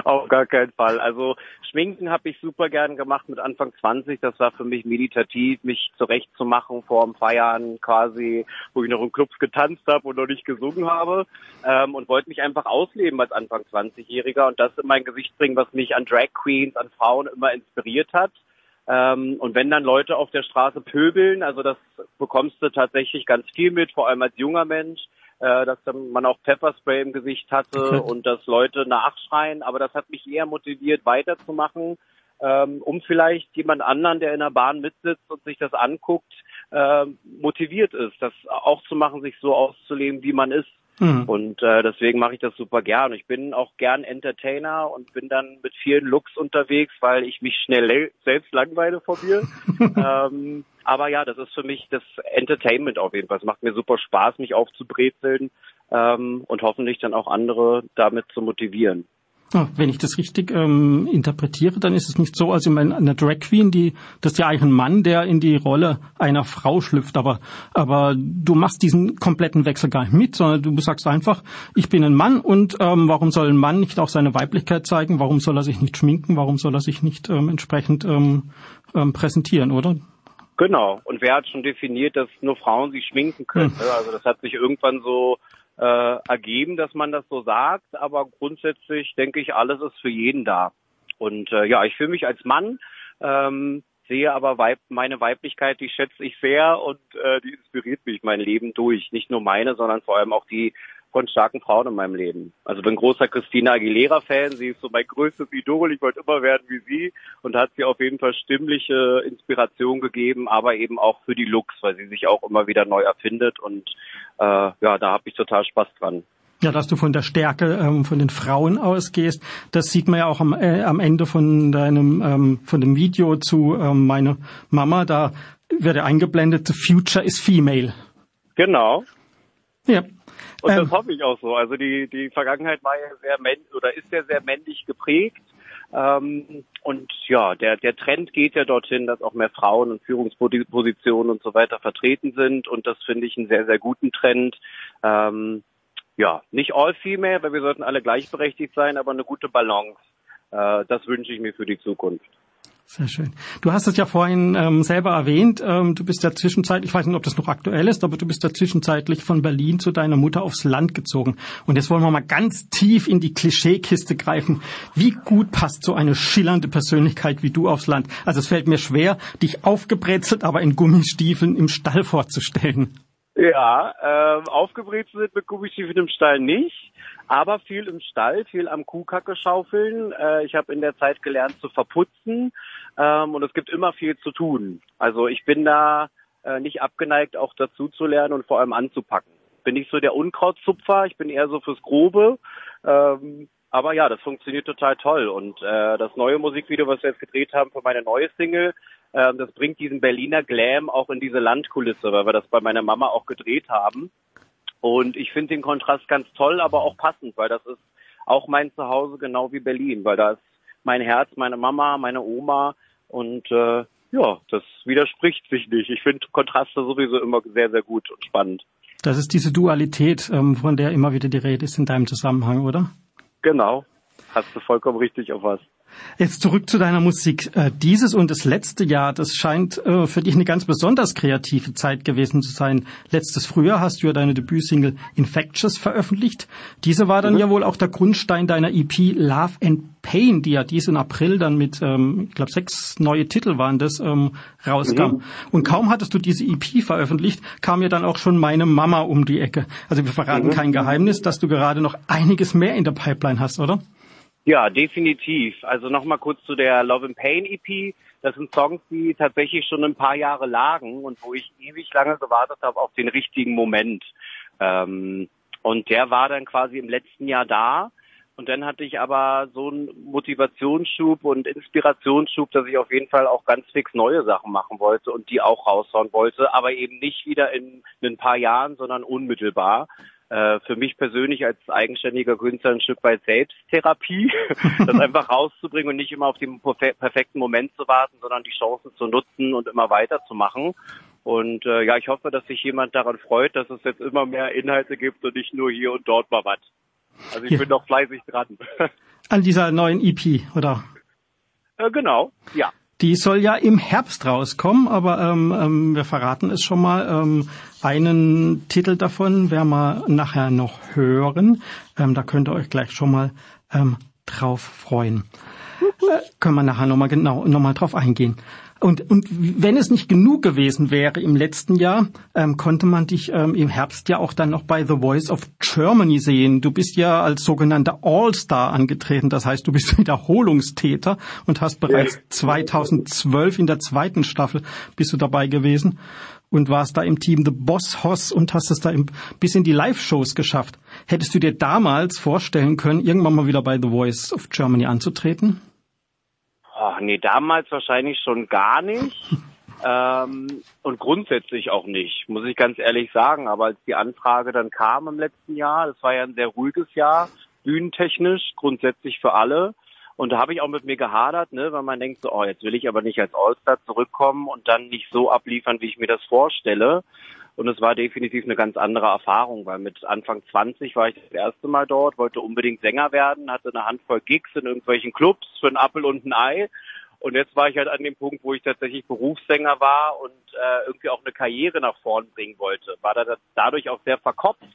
Auf gar keinen Fall. Also Schminken habe ich super gern gemacht mit Anfang 20. Das war für mich meditativ, mich zurechtzumachen vor dem Feiern quasi, wo ich noch in Clubs getanzt habe und noch nicht gesungen habe ähm, und wollte mich einfach ausleben als Anfang 20-Jähriger und das in mein Gesicht bringen, was mich an Drag Queens, an Frauen immer inspiriert hat. Ähm, und wenn dann Leute auf der Straße pöbeln, also das bekommst du tatsächlich ganz viel mit, vor allem als junger Mensch, äh, dass man auch Pfefferspray im Gesicht hatte und dass Leute nachschreien. Aber das hat mich eher motiviert, weiterzumachen, ähm, um vielleicht jemand anderen, der in der Bahn mitsitzt und sich das anguckt, äh, motiviert ist, das auch zu machen, sich so auszuleben, wie man ist. Mhm. Und äh, deswegen mache ich das super gern. Ich bin auch gern Entertainer und bin dann mit vielen Looks unterwegs, weil ich mich schnell le- selbst langweile vor mir. <laughs> ähm, aber ja, das ist für mich das Entertainment auf jeden Fall. Es macht mir super Spaß, mich aufzubrezeln ähm, und hoffentlich dann auch andere damit zu motivieren. Wenn ich das richtig ähm, interpretiere, dann ist es nicht so, als ich meine, eine Drag Queen, die, das ist ja eigentlich ein Mann, der in die Rolle einer Frau schlüpft, aber, aber du machst diesen kompletten Wechsel gar nicht mit, sondern du sagst einfach, ich bin ein Mann und ähm, warum soll ein Mann nicht auch seine Weiblichkeit zeigen? Warum soll er sich nicht schminken? Warum soll er sich nicht ähm, entsprechend ähm, ähm, präsentieren, oder? Genau. Und wer hat schon definiert, dass nur Frauen sich schminken können? Hm. Also das hat sich irgendwann so äh, ergeben, dass man das so sagt. Aber grundsätzlich denke ich, alles ist für jeden da. Und äh, ja, ich fühle mich als Mann, ähm, sehe aber Weib meine Weiblichkeit, die schätze ich sehr und äh, die inspiriert mich mein Leben durch. Nicht nur meine, sondern vor allem auch die von starken Frauen in meinem Leben. Also bin großer Christina Aguilera-Fan. Sie ist so mein größtes Idol. Ich wollte immer werden wie sie und hat sie auf jeden Fall stimmliche Inspiration gegeben, aber eben auch für die Looks, weil sie sich auch immer wieder neu erfindet und äh, ja, da habe ich total Spaß dran. Ja, dass du von der Stärke ähm, von den Frauen ausgehst, das sieht man ja auch am, äh, am Ende von deinem ähm, von dem Video zu ähm, meine Mama. Da wird ja eingeblendet: The future is female. Genau. Ja. Und Ähm. das hoffe ich auch so. Also die, die Vergangenheit war ja sehr männlich oder ist ja sehr männlich geprägt. Ähm, und ja, der, der Trend geht ja dorthin, dass auch mehr Frauen in Führungspositionen und so weiter vertreten sind. Und das finde ich einen sehr, sehr guten Trend. Ähm, ja, nicht all female, weil wir sollten alle gleichberechtigt sein, aber eine gute Balance. Äh, das wünsche ich mir für die Zukunft. Sehr schön. Du hast es ja vorhin ähm, selber erwähnt. Ähm, du bist ja zwischenzeitlich, ich weiß nicht, ob das noch aktuell ist, aber du bist ja zwischenzeitlich von Berlin zu deiner Mutter aufs Land gezogen. Und jetzt wollen wir mal ganz tief in die Klischeekiste greifen. Wie gut passt so eine schillernde Persönlichkeit wie du aufs Land? Also es fällt mir schwer, dich aufgebrezelt, aber in Gummistiefeln im Stall vorzustellen. Ja, ähm, aufgebrezelt mit Gummistiefeln im Stall nicht, aber viel im Stall, viel am Kuhkacke schaufeln. Äh, ich habe in der Zeit gelernt zu verputzen ähm, und es gibt immer viel zu tun. Also ich bin da äh, nicht abgeneigt, auch dazu zu lernen und vor allem anzupacken. Bin nicht so der Unkrautzupfer, ich bin eher so fürs Grobe. Ähm, aber ja, das funktioniert total toll. Und äh, das neue Musikvideo, was wir jetzt gedreht haben für meine neue Single, äh, das bringt diesen Berliner Glam auch in diese Landkulisse, weil wir das bei meiner Mama auch gedreht haben. Und ich finde den Kontrast ganz toll, aber auch passend, weil das ist auch mein Zuhause genau wie Berlin, weil da ist mein Herz, meine Mama, meine Oma und äh, ja, das widerspricht sich nicht. Ich finde Kontraste sowieso immer sehr, sehr gut und spannend. Das ist diese Dualität, ähm, von der immer wieder die Rede ist in deinem Zusammenhang, oder? Genau. Hast du vollkommen richtig auf was. Jetzt zurück zu deiner Musik. Äh, Dieses und das letzte Jahr, das scheint äh, für dich eine ganz besonders kreative Zeit gewesen zu sein. Letztes Frühjahr hast du ja deine Debütsingle Infectious veröffentlicht. Diese war dann ja wohl auch der Grundstein deiner EP Love and Pain, die ja diesen April dann mit, ähm, ich glaube, sechs neue Titel waren das, ähm, rauskam. Und kaum hattest du diese EP veröffentlicht, kam ja dann auch schon meine Mama um die Ecke. Also wir verraten kein Geheimnis, dass du gerade noch einiges mehr in der Pipeline hast, oder? Ja, definitiv. Also nochmal kurz zu der Love and Pain EP. Das sind Songs, die tatsächlich schon ein paar Jahre lagen und wo ich ewig lange gewartet habe auf den richtigen Moment. Ähm, und der war dann quasi im letzten Jahr da. Und dann hatte ich aber so einen Motivationsschub und Inspirationsschub, dass ich auf jeden Fall auch ganz fix neue Sachen machen wollte und die auch raushauen wollte, aber eben nicht wieder in, in ein paar Jahren, sondern unmittelbar für mich persönlich als eigenständiger Künstler ein Stück weit Selbsttherapie, <laughs> das einfach rauszubringen und nicht immer auf den perfe perfekten Moment zu warten, sondern die Chancen zu nutzen und immer weiterzumachen. Und äh, ja, ich hoffe, dass sich jemand daran freut, dass es jetzt immer mehr Inhalte gibt und nicht nur hier und dort mal was. Also ich Ja. bin noch fleißig dran. <laughs> An dieser neuen EP, oder? äh, genau, ja. Die soll ja im Herbst rauskommen, aber ähm, ähm, wir verraten es schon mal. Ähm, einen Titel davon werden wir nachher noch hören. Ähm, da könnt ihr euch gleich schon mal ähm, drauf freuen. Äh, können wir nachher nochmal genau noch mal drauf eingehen. Und, und wenn es nicht genug gewesen wäre im letzten Jahr, ähm, konnte man dich ähm, im Herbst ja auch dann noch bei The Voice of Germany sehen. Du bist ja als sogenannter All-Star angetreten, das heißt, du bist <laughs> Wiederholungstäter und hast bereits 2012 in der zweiten Staffel bist du dabei gewesen und warst da im Team The Boss Hoss und hast es da im, bis in die Live-Shows geschafft. Hättest du dir damals vorstellen können, irgendwann mal wieder bei The Voice of Germany anzutreten? Ach, nee, damals wahrscheinlich schon gar nicht. <laughs> ähm, und grundsätzlich auch nicht, muss ich ganz ehrlich sagen. Aber als die Anfrage dann kam im letzten Jahr, das war ja ein sehr ruhiges Jahr, bühnentechnisch, grundsätzlich für alle. Und da habe ich auch mit mir gehadert, ne, weil man denkt so, oh, jetzt will ich aber nicht als All-Star zurückkommen und dann nicht so abliefern, wie ich mir das vorstelle. Und es war definitiv eine ganz andere Erfahrung, weil mit Anfang 20 war ich das erste Mal dort, wollte unbedingt Sänger werden, hatte eine Handvoll Gigs in irgendwelchen Clubs für einen Appel und ein Ei. Und jetzt war ich halt an dem Punkt, wo ich tatsächlich Berufssänger war und äh, irgendwie auch eine Karriere nach vorn bringen wollte. War da dadurch auch sehr verkopft,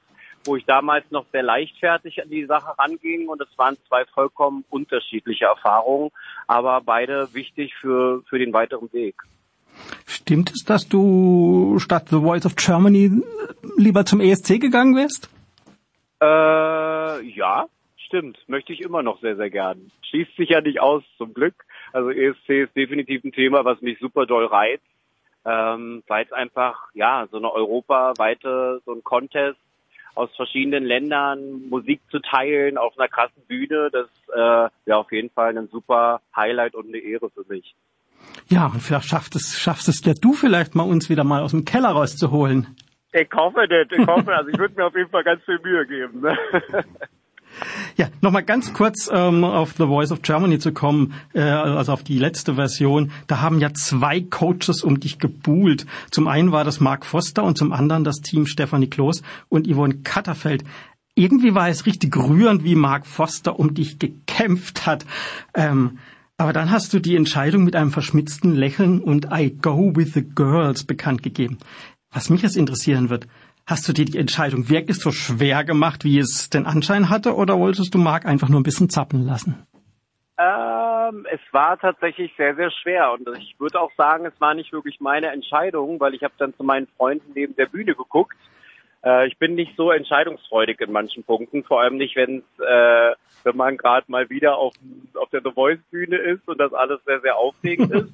wo ich damals noch sehr leichtfertig an die Sache ranging und es waren zwei vollkommen unterschiedliche Erfahrungen, aber beide wichtig für, für den weiteren Weg. Stimmt es, dass du statt The Voice of Germany lieber zum ESC gegangen wärst? Äh, ja, stimmt. Möchte ich immer noch sehr, sehr gern. Schließt sich ja nicht aus, zum Glück. Also ESC ist definitiv ein Thema, was mich super doll reizt, ähm, weil es einfach, ja, so eine europaweite, so ein Contest aus verschiedenen Ländern Musik zu teilen auf einer krassen Bühne, das äh, ja auf jeden Fall ein super Highlight und eine Ehre für mich. Ja, und vielleicht schaffst es, schaffst es ja du vielleicht mal uns wieder mal aus dem Keller rauszuholen. Ich hoffe nicht, ich hoffe, also ich würde mir auf jeden Fall ganz viel Mühe geben. Ne? <laughs> Ja, nochmal ganz kurz ähm, auf The Voice of Germany zu kommen, äh, also auf die letzte Version. Da haben ja zwei Coaches um dich gebuhlt. Zum einen war das Mark Foster und zum anderen das Team Stefanie Kloß und Yvonne Katterfeld. Irgendwie war es richtig rührend, wie Mark Foster um dich gekämpft hat. Ähm, aber dann hast du die Entscheidung mit einem verschmitzten Lächeln und I go with the girls bekannt gegeben. Was mich jetzt interessieren wird, hast du dir die Entscheidung wirklich so schwer gemacht, wie es den Anschein hatte, oder wolltest du Marc einfach nur ein bisschen zappeln lassen? Ähm, es war tatsächlich sehr, sehr schwer und ich würde auch sagen, es war nicht wirklich meine Entscheidung, weil ich habe dann zu meinen Freunden neben der Bühne geguckt äh, ich bin nicht so entscheidungsfreudig in manchen Punkten, vor allem nicht, wenn äh, wenn man gerade mal wieder auf, auf der The Voice Bühne ist und das alles sehr, sehr aufregend <laughs> ist.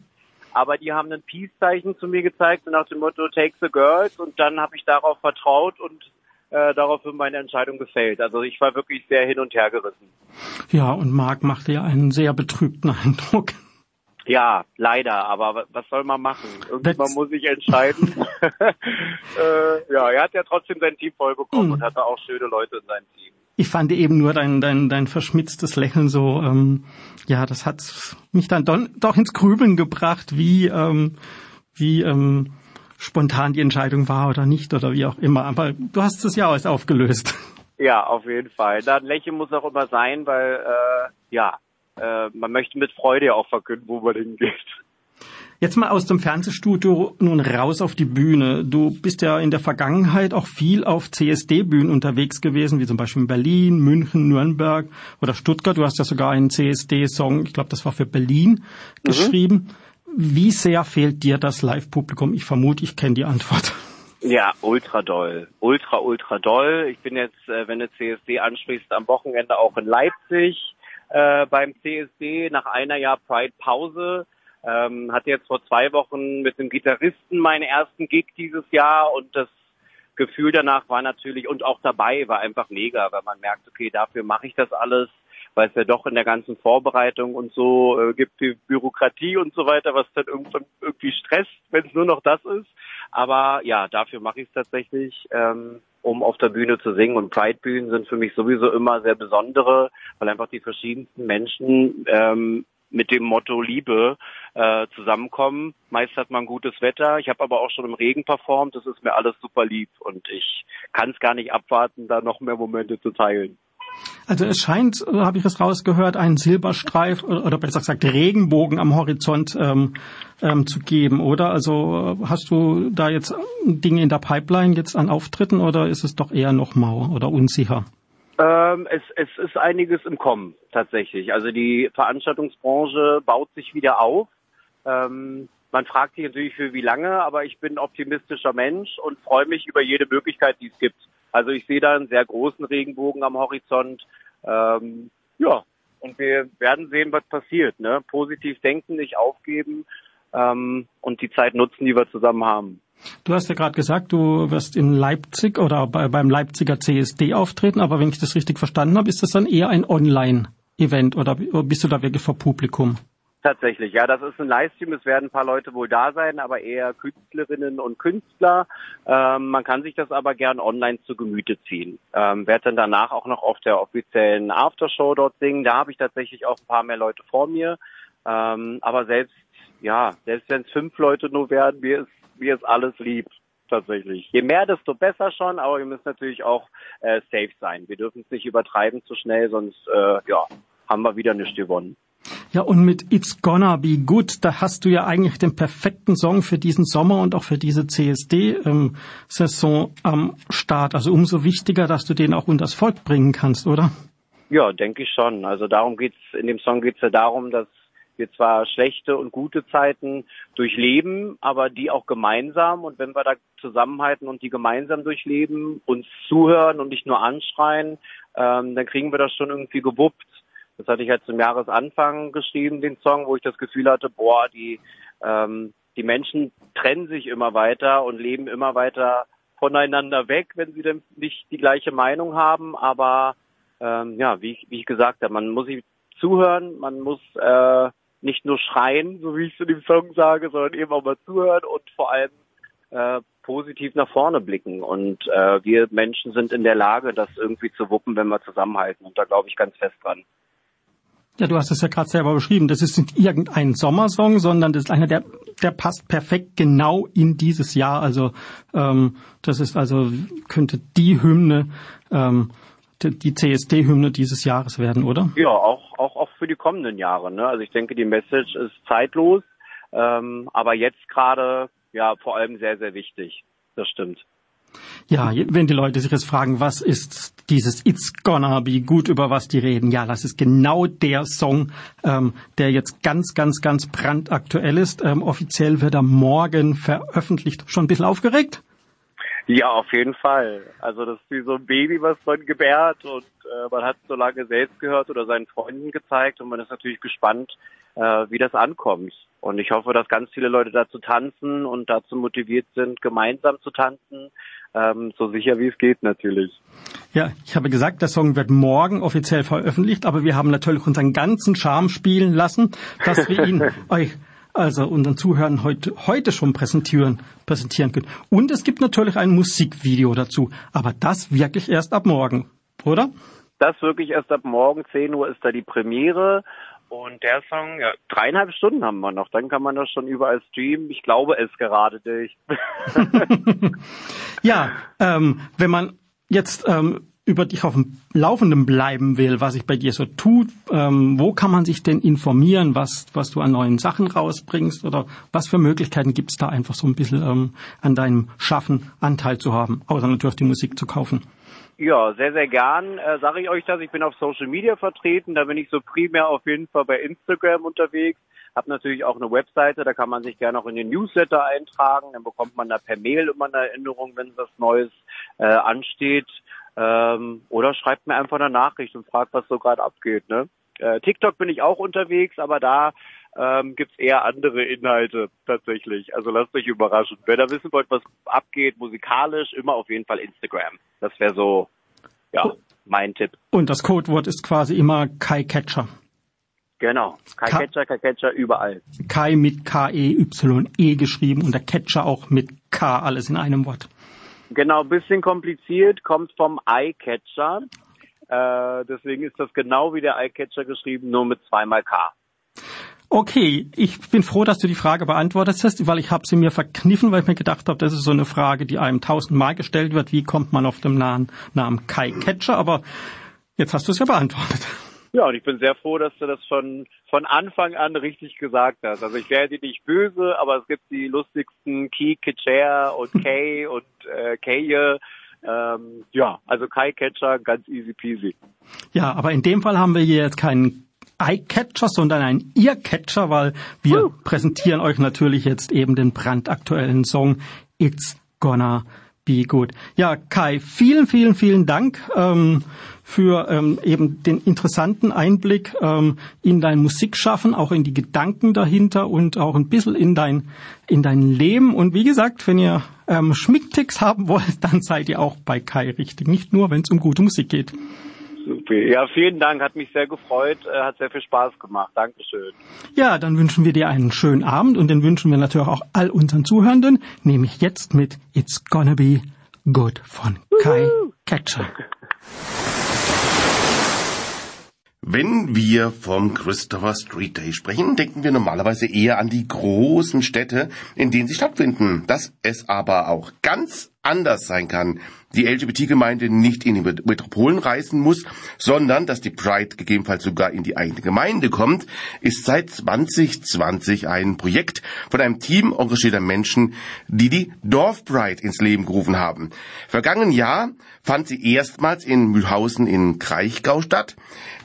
Aber die haben ein Peace-Zeichen zu mir gezeigt nach dem Motto Take the Girls und dann habe ich darauf vertraut und äh, daraufhin meine Entscheidung gefällt. Also ich war wirklich sehr hin und her gerissen. Ja, und Marc machte ja einen sehr betrübten Eindruck. Ja, leider, aber was soll man machen? Irgendwann muss ich entscheiden. <laughs> äh, ja, er hat ja trotzdem sein Team voll bekommen mm. und hatte auch schöne Leute in seinem Team. Ich fand eben nur dein, dein, dein verschmitztes Lächeln so, ähm, ja, das hat mich dann don, doch ins Grübeln gebracht, wie, ähm, wie ähm, spontan die Entscheidung war oder nicht oder wie auch immer. Aber du hast es ja alles aufgelöst. Ja, auf jeden Fall. Da ein Lächeln muss auch immer sein, weil äh, ja, äh, man möchte mit Freude ja auch verkünden, wo man hingeht. Jetzt mal aus dem Fernsehstudio nun raus auf die Bühne. Du bist ja in der Vergangenheit auch viel auf CSD-Bühnen unterwegs gewesen, wie zum Beispiel in Berlin, München, Nürnberg oder Stuttgart. Du hast ja sogar einen CSD-Song, ich glaube, das war für Berlin, mhm. geschrieben. Wie sehr fehlt dir das Live-Publikum? Ich vermute, ich kenne die Antwort. Ja, ultra doll. Ultra, ultra doll. Ich bin jetzt, äh, wenn du CSD ansprichst, am Wochenende auch in Leipzig äh, beim CSD nach einer Jahr Pride-Pause. Ähm, hatte jetzt vor zwei Wochen mit dem Gitarristen meinen ersten Gig dieses Jahr und das Gefühl danach war natürlich und auch dabei war einfach mega, weil man merkt, okay, dafür mache ich das alles, weil es ja doch in der ganzen Vorbereitung und so äh, gibt die Bürokratie und so weiter, was dann irgendwann irgendwie stresst, wenn es nur noch das ist. Aber ja, dafür mache ich es tatsächlich. Ähm, um auf der Bühne zu singen. Und Pride-Bühnen sind für mich sowieso immer sehr besondere, weil einfach die verschiedensten Menschen ähm, mit dem Motto Liebe äh, zusammenkommen. Meist hat man gutes Wetter. Ich habe aber auch schon im Regen performt. Das ist mir alles super lieb und ich kann es gar nicht abwarten, da noch mehr Momente zu teilen. Also es scheint, äh, habe ich es rausgehört, einen Silberstreif oder besser gesagt Regenbogen am Horizont ähm, ähm, zu geben, oder? Also äh, hast du da jetzt Dinge in der Pipeline jetzt an Auftritten oder ist es doch eher noch mau oder unsicher? Ähm, es, es ist einiges im Kommen tatsächlich. Also die Veranstaltungsbranche baut sich wieder auf. Ähm, man fragt sich natürlich für wie lange, aber ich bin optimistischer Mensch und freue mich über jede Möglichkeit, die es gibt. Also ich sehe da einen sehr großen Regenbogen am Horizont. Ähm, ja, und wir werden sehen, was passiert. Ne? Positiv denken, nicht aufgeben ähm, und die Zeit nutzen, die wir zusammen haben. Du hast ja gerade gesagt, du wirst in Leipzig oder bei, beim Leipziger CSD auftreten, aber wenn ich das richtig verstanden habe, ist das dann eher ein Online-Event oder bist du da wirklich vor Publikum? Tatsächlich, ja, das ist ein Livestream. Es werden ein paar Leute wohl da sein, aber eher Künstlerinnen und Künstler. Ähm, man kann sich das aber gern online zu Gemüte ziehen. Ähm, werde dann danach auch noch auf der offiziellen Aftershow dort singen. Da habe ich tatsächlich auch ein paar mehr Leute vor mir. Ähm, aber selbst, ja, selbst wenn es fünf Leute nur werden, mir ist, mir ist alles lieb tatsächlich. Je mehr, desto besser schon, aber wir müssen natürlich auch äh, safe sein. Wir dürfen es nicht übertreiben zu schnell, sonst äh, ja, haben wir wieder nichts gewonnen. Ja, und mit It's Gonna Be Good, da hast du ja eigentlich den perfekten Song für diesen Sommer und auch für diese CSD-Saison ähm, am Start. Also umso wichtiger, dass du den auch unters Volk bringen kannst, oder? Ja, denke ich schon. Also darum geht's, in dem Song geht's ja darum, dass wir zwar schlechte und gute Zeiten durchleben, aber die auch gemeinsam. Und wenn wir da zusammenhalten und die gemeinsam durchleben, uns zuhören und nicht nur anschreien, ähm, dann kriegen wir das schon irgendwie gewuppt. Das hatte ich halt zum Jahresanfang geschrieben, den Song, wo ich das Gefühl hatte, boah, die, ähm, die Menschen trennen sich immer weiter und leben immer weiter voneinander weg, wenn sie denn nicht die gleiche Meinung haben. Aber ähm, ja, wie ich, wie ich gesagt habe, man muss sich zuhören, man muss äh, nicht nur schreien, so wie ich es in dem Song sage, sondern eben auch mal zuhören und vor allem äh, positiv nach vorne blicken. Und äh, wir Menschen sind in der Lage, das irgendwie zu wuppen, wenn wir zusammenhalten. Und da glaube ich ganz fest dran. Ja, du hast es ja gerade selber beschrieben. Das ist nicht irgendein Sommersong, sondern das ist einer, der, der passt perfekt genau in dieses Jahr. Also ähm, das ist also könnte die Hymne, ähm, die, die CSD-Hymne dieses Jahres werden, oder? Ja, auch auch auch für die kommenden Jahre. Ne? Also ich denke, die Message ist zeitlos, ähm, aber jetzt gerade ja vor allem sehr sehr wichtig. Das stimmt. Ja, wenn die Leute sich jetzt fragen, was ist dieses It's Gonna Be Good, über was die reden, ja, das ist genau der Song, ähm, der jetzt ganz, ganz, ganz brandaktuell ist. Ähm, offiziell wird er morgen veröffentlicht. Schon ein bisschen aufgeregt? Ja, auf jeden Fall. Also das ist wie so ein Baby, was man gebärt und äh, man hat es so lange selbst gehört oder seinen Freunden gezeigt und man ist natürlich gespannt, äh, wie das ankommt. Und ich hoffe, dass ganz viele Leute dazu tanzen und dazu motiviert sind, gemeinsam zu tanzen, ähm, so sicher wie es geht natürlich. Ja, ich habe gesagt, der Song wird morgen offiziell veröffentlicht, aber wir haben natürlich unseren ganzen Charme spielen lassen, dass wir ihn <laughs> euch also unseren Zuhörern heute, heute schon präsentieren, präsentieren können. Und es gibt natürlich ein Musikvideo dazu, aber das wirklich erst ab morgen, oder? Das wirklich erst ab morgen, 10 Uhr ist da die Premiere und der Song, ja, dreieinhalb Stunden haben wir noch. Dann kann man das schon überall streamen. Ich glaube es gerade durch. <laughs> ja, ähm, wenn man jetzt ähm, über dich auf dem Laufenden bleiben will, was sich bei dir so tut, ähm, wo kann man sich denn informieren, was, was du an neuen Sachen rausbringst oder was für Möglichkeiten gibt es da einfach so ein bisschen ähm, an deinem Schaffen Anteil zu haben, außer natürlich die Musik zu kaufen? Ja, sehr, sehr gern äh, sage ich euch das. Ich bin auf Social Media vertreten. Da bin ich so primär auf jeden Fall bei Instagram unterwegs. Hab natürlich auch eine Webseite, da kann man sich gerne auch in den Newsletter eintragen. Dann bekommt man da per Mail immer eine Erinnerung, wenn was Neues äh, ansteht. Ähm, oder schreibt mir einfach eine Nachricht und fragt, was so gerade abgeht. Ne? Äh, TikTok bin ich auch unterwegs, aber da ähm, gibt es eher andere Inhalte tatsächlich. Also lasst euch überraschen. Wenn ihr wissen wollt, was abgeht, musikalisch, immer auf jeden Fall Instagram. Das wäre so, ja, mein Tipp. Und das Codewort ist quasi immer Kai Catcher. Genau. Kai Ka Catcher, Kai Catcher, überall. Kai mit K-E-Y-E geschrieben und der Catcher auch mit K, alles in einem Wort. Genau, bisschen kompliziert, kommt vom Eyecatcher. Äh, deswegen ist das genau wie der Eyecatcher geschrieben, nur mit zweimal K. Okay, ich bin froh, dass du die Frage beantwortet hast, weil ich habe sie mir verkniffen, weil ich mir gedacht habe, das ist so eine Frage, die einem tausendmal gestellt wird. Wie kommt man auf den Namen, Namen Kai Catcher? Aber jetzt hast du es ja beantwortet. Ja, und ich bin sehr froh, dass du das schon von Anfang an richtig gesagt hast. Also ich dir nicht böse, aber es gibt die lustigsten Key, Kitcher und <laughs> Kay und äh, Kaye. Ähm, ja, also Kai Catcher, ganz easy peasy. Ja, aber in dem Fall haben wir hier jetzt keinen Eyecatcher, sondern ein Earcatcher, weil wir uh. präsentieren euch natürlich jetzt eben den brandaktuellen Song It's Gonna Be Good. Ja, Kai, vielen, vielen, vielen Dank ähm, für ähm, eben den interessanten Einblick ähm, in dein Musikschaffen, auch in die Gedanken dahinter und auch ein bisschen in dein, in dein Leben. Und wie gesagt, wenn ihr ähm, Schmickticks haben wollt, <laughs> dann seid ihr auch bei Kai richtig. Nicht nur, wenn es um gute Musik geht. Super. Ja, vielen Dank. Hat mich sehr gefreut. Äh, hat sehr viel Spaß gemacht. Dankeschön. Ja, dann wünschen wir dir einen schönen Abend und den wünschen wir natürlich auch all unseren Zuhörenden, nämlich jetzt mit It's Gonna Be Good von Kai Catcher. Wenn wir vom Christopher Street Day sprechen, denken wir normalerweise eher an die großen Städte, in denen sie stattfinden. Dass es aber auch ganz anders sein kann, die LGBT-Gemeinde nicht in die Metropolen reisen muss, sondern dass die Pride gegebenenfalls sogar in die eigene Gemeinde kommt, ist seit 2020 ein Projekt von einem Team engagierter Menschen, die die Dorfpride ins Leben gerufen haben. Vergangenen Jahr fand sie erstmals in Mühlhausen in Kraichgau statt.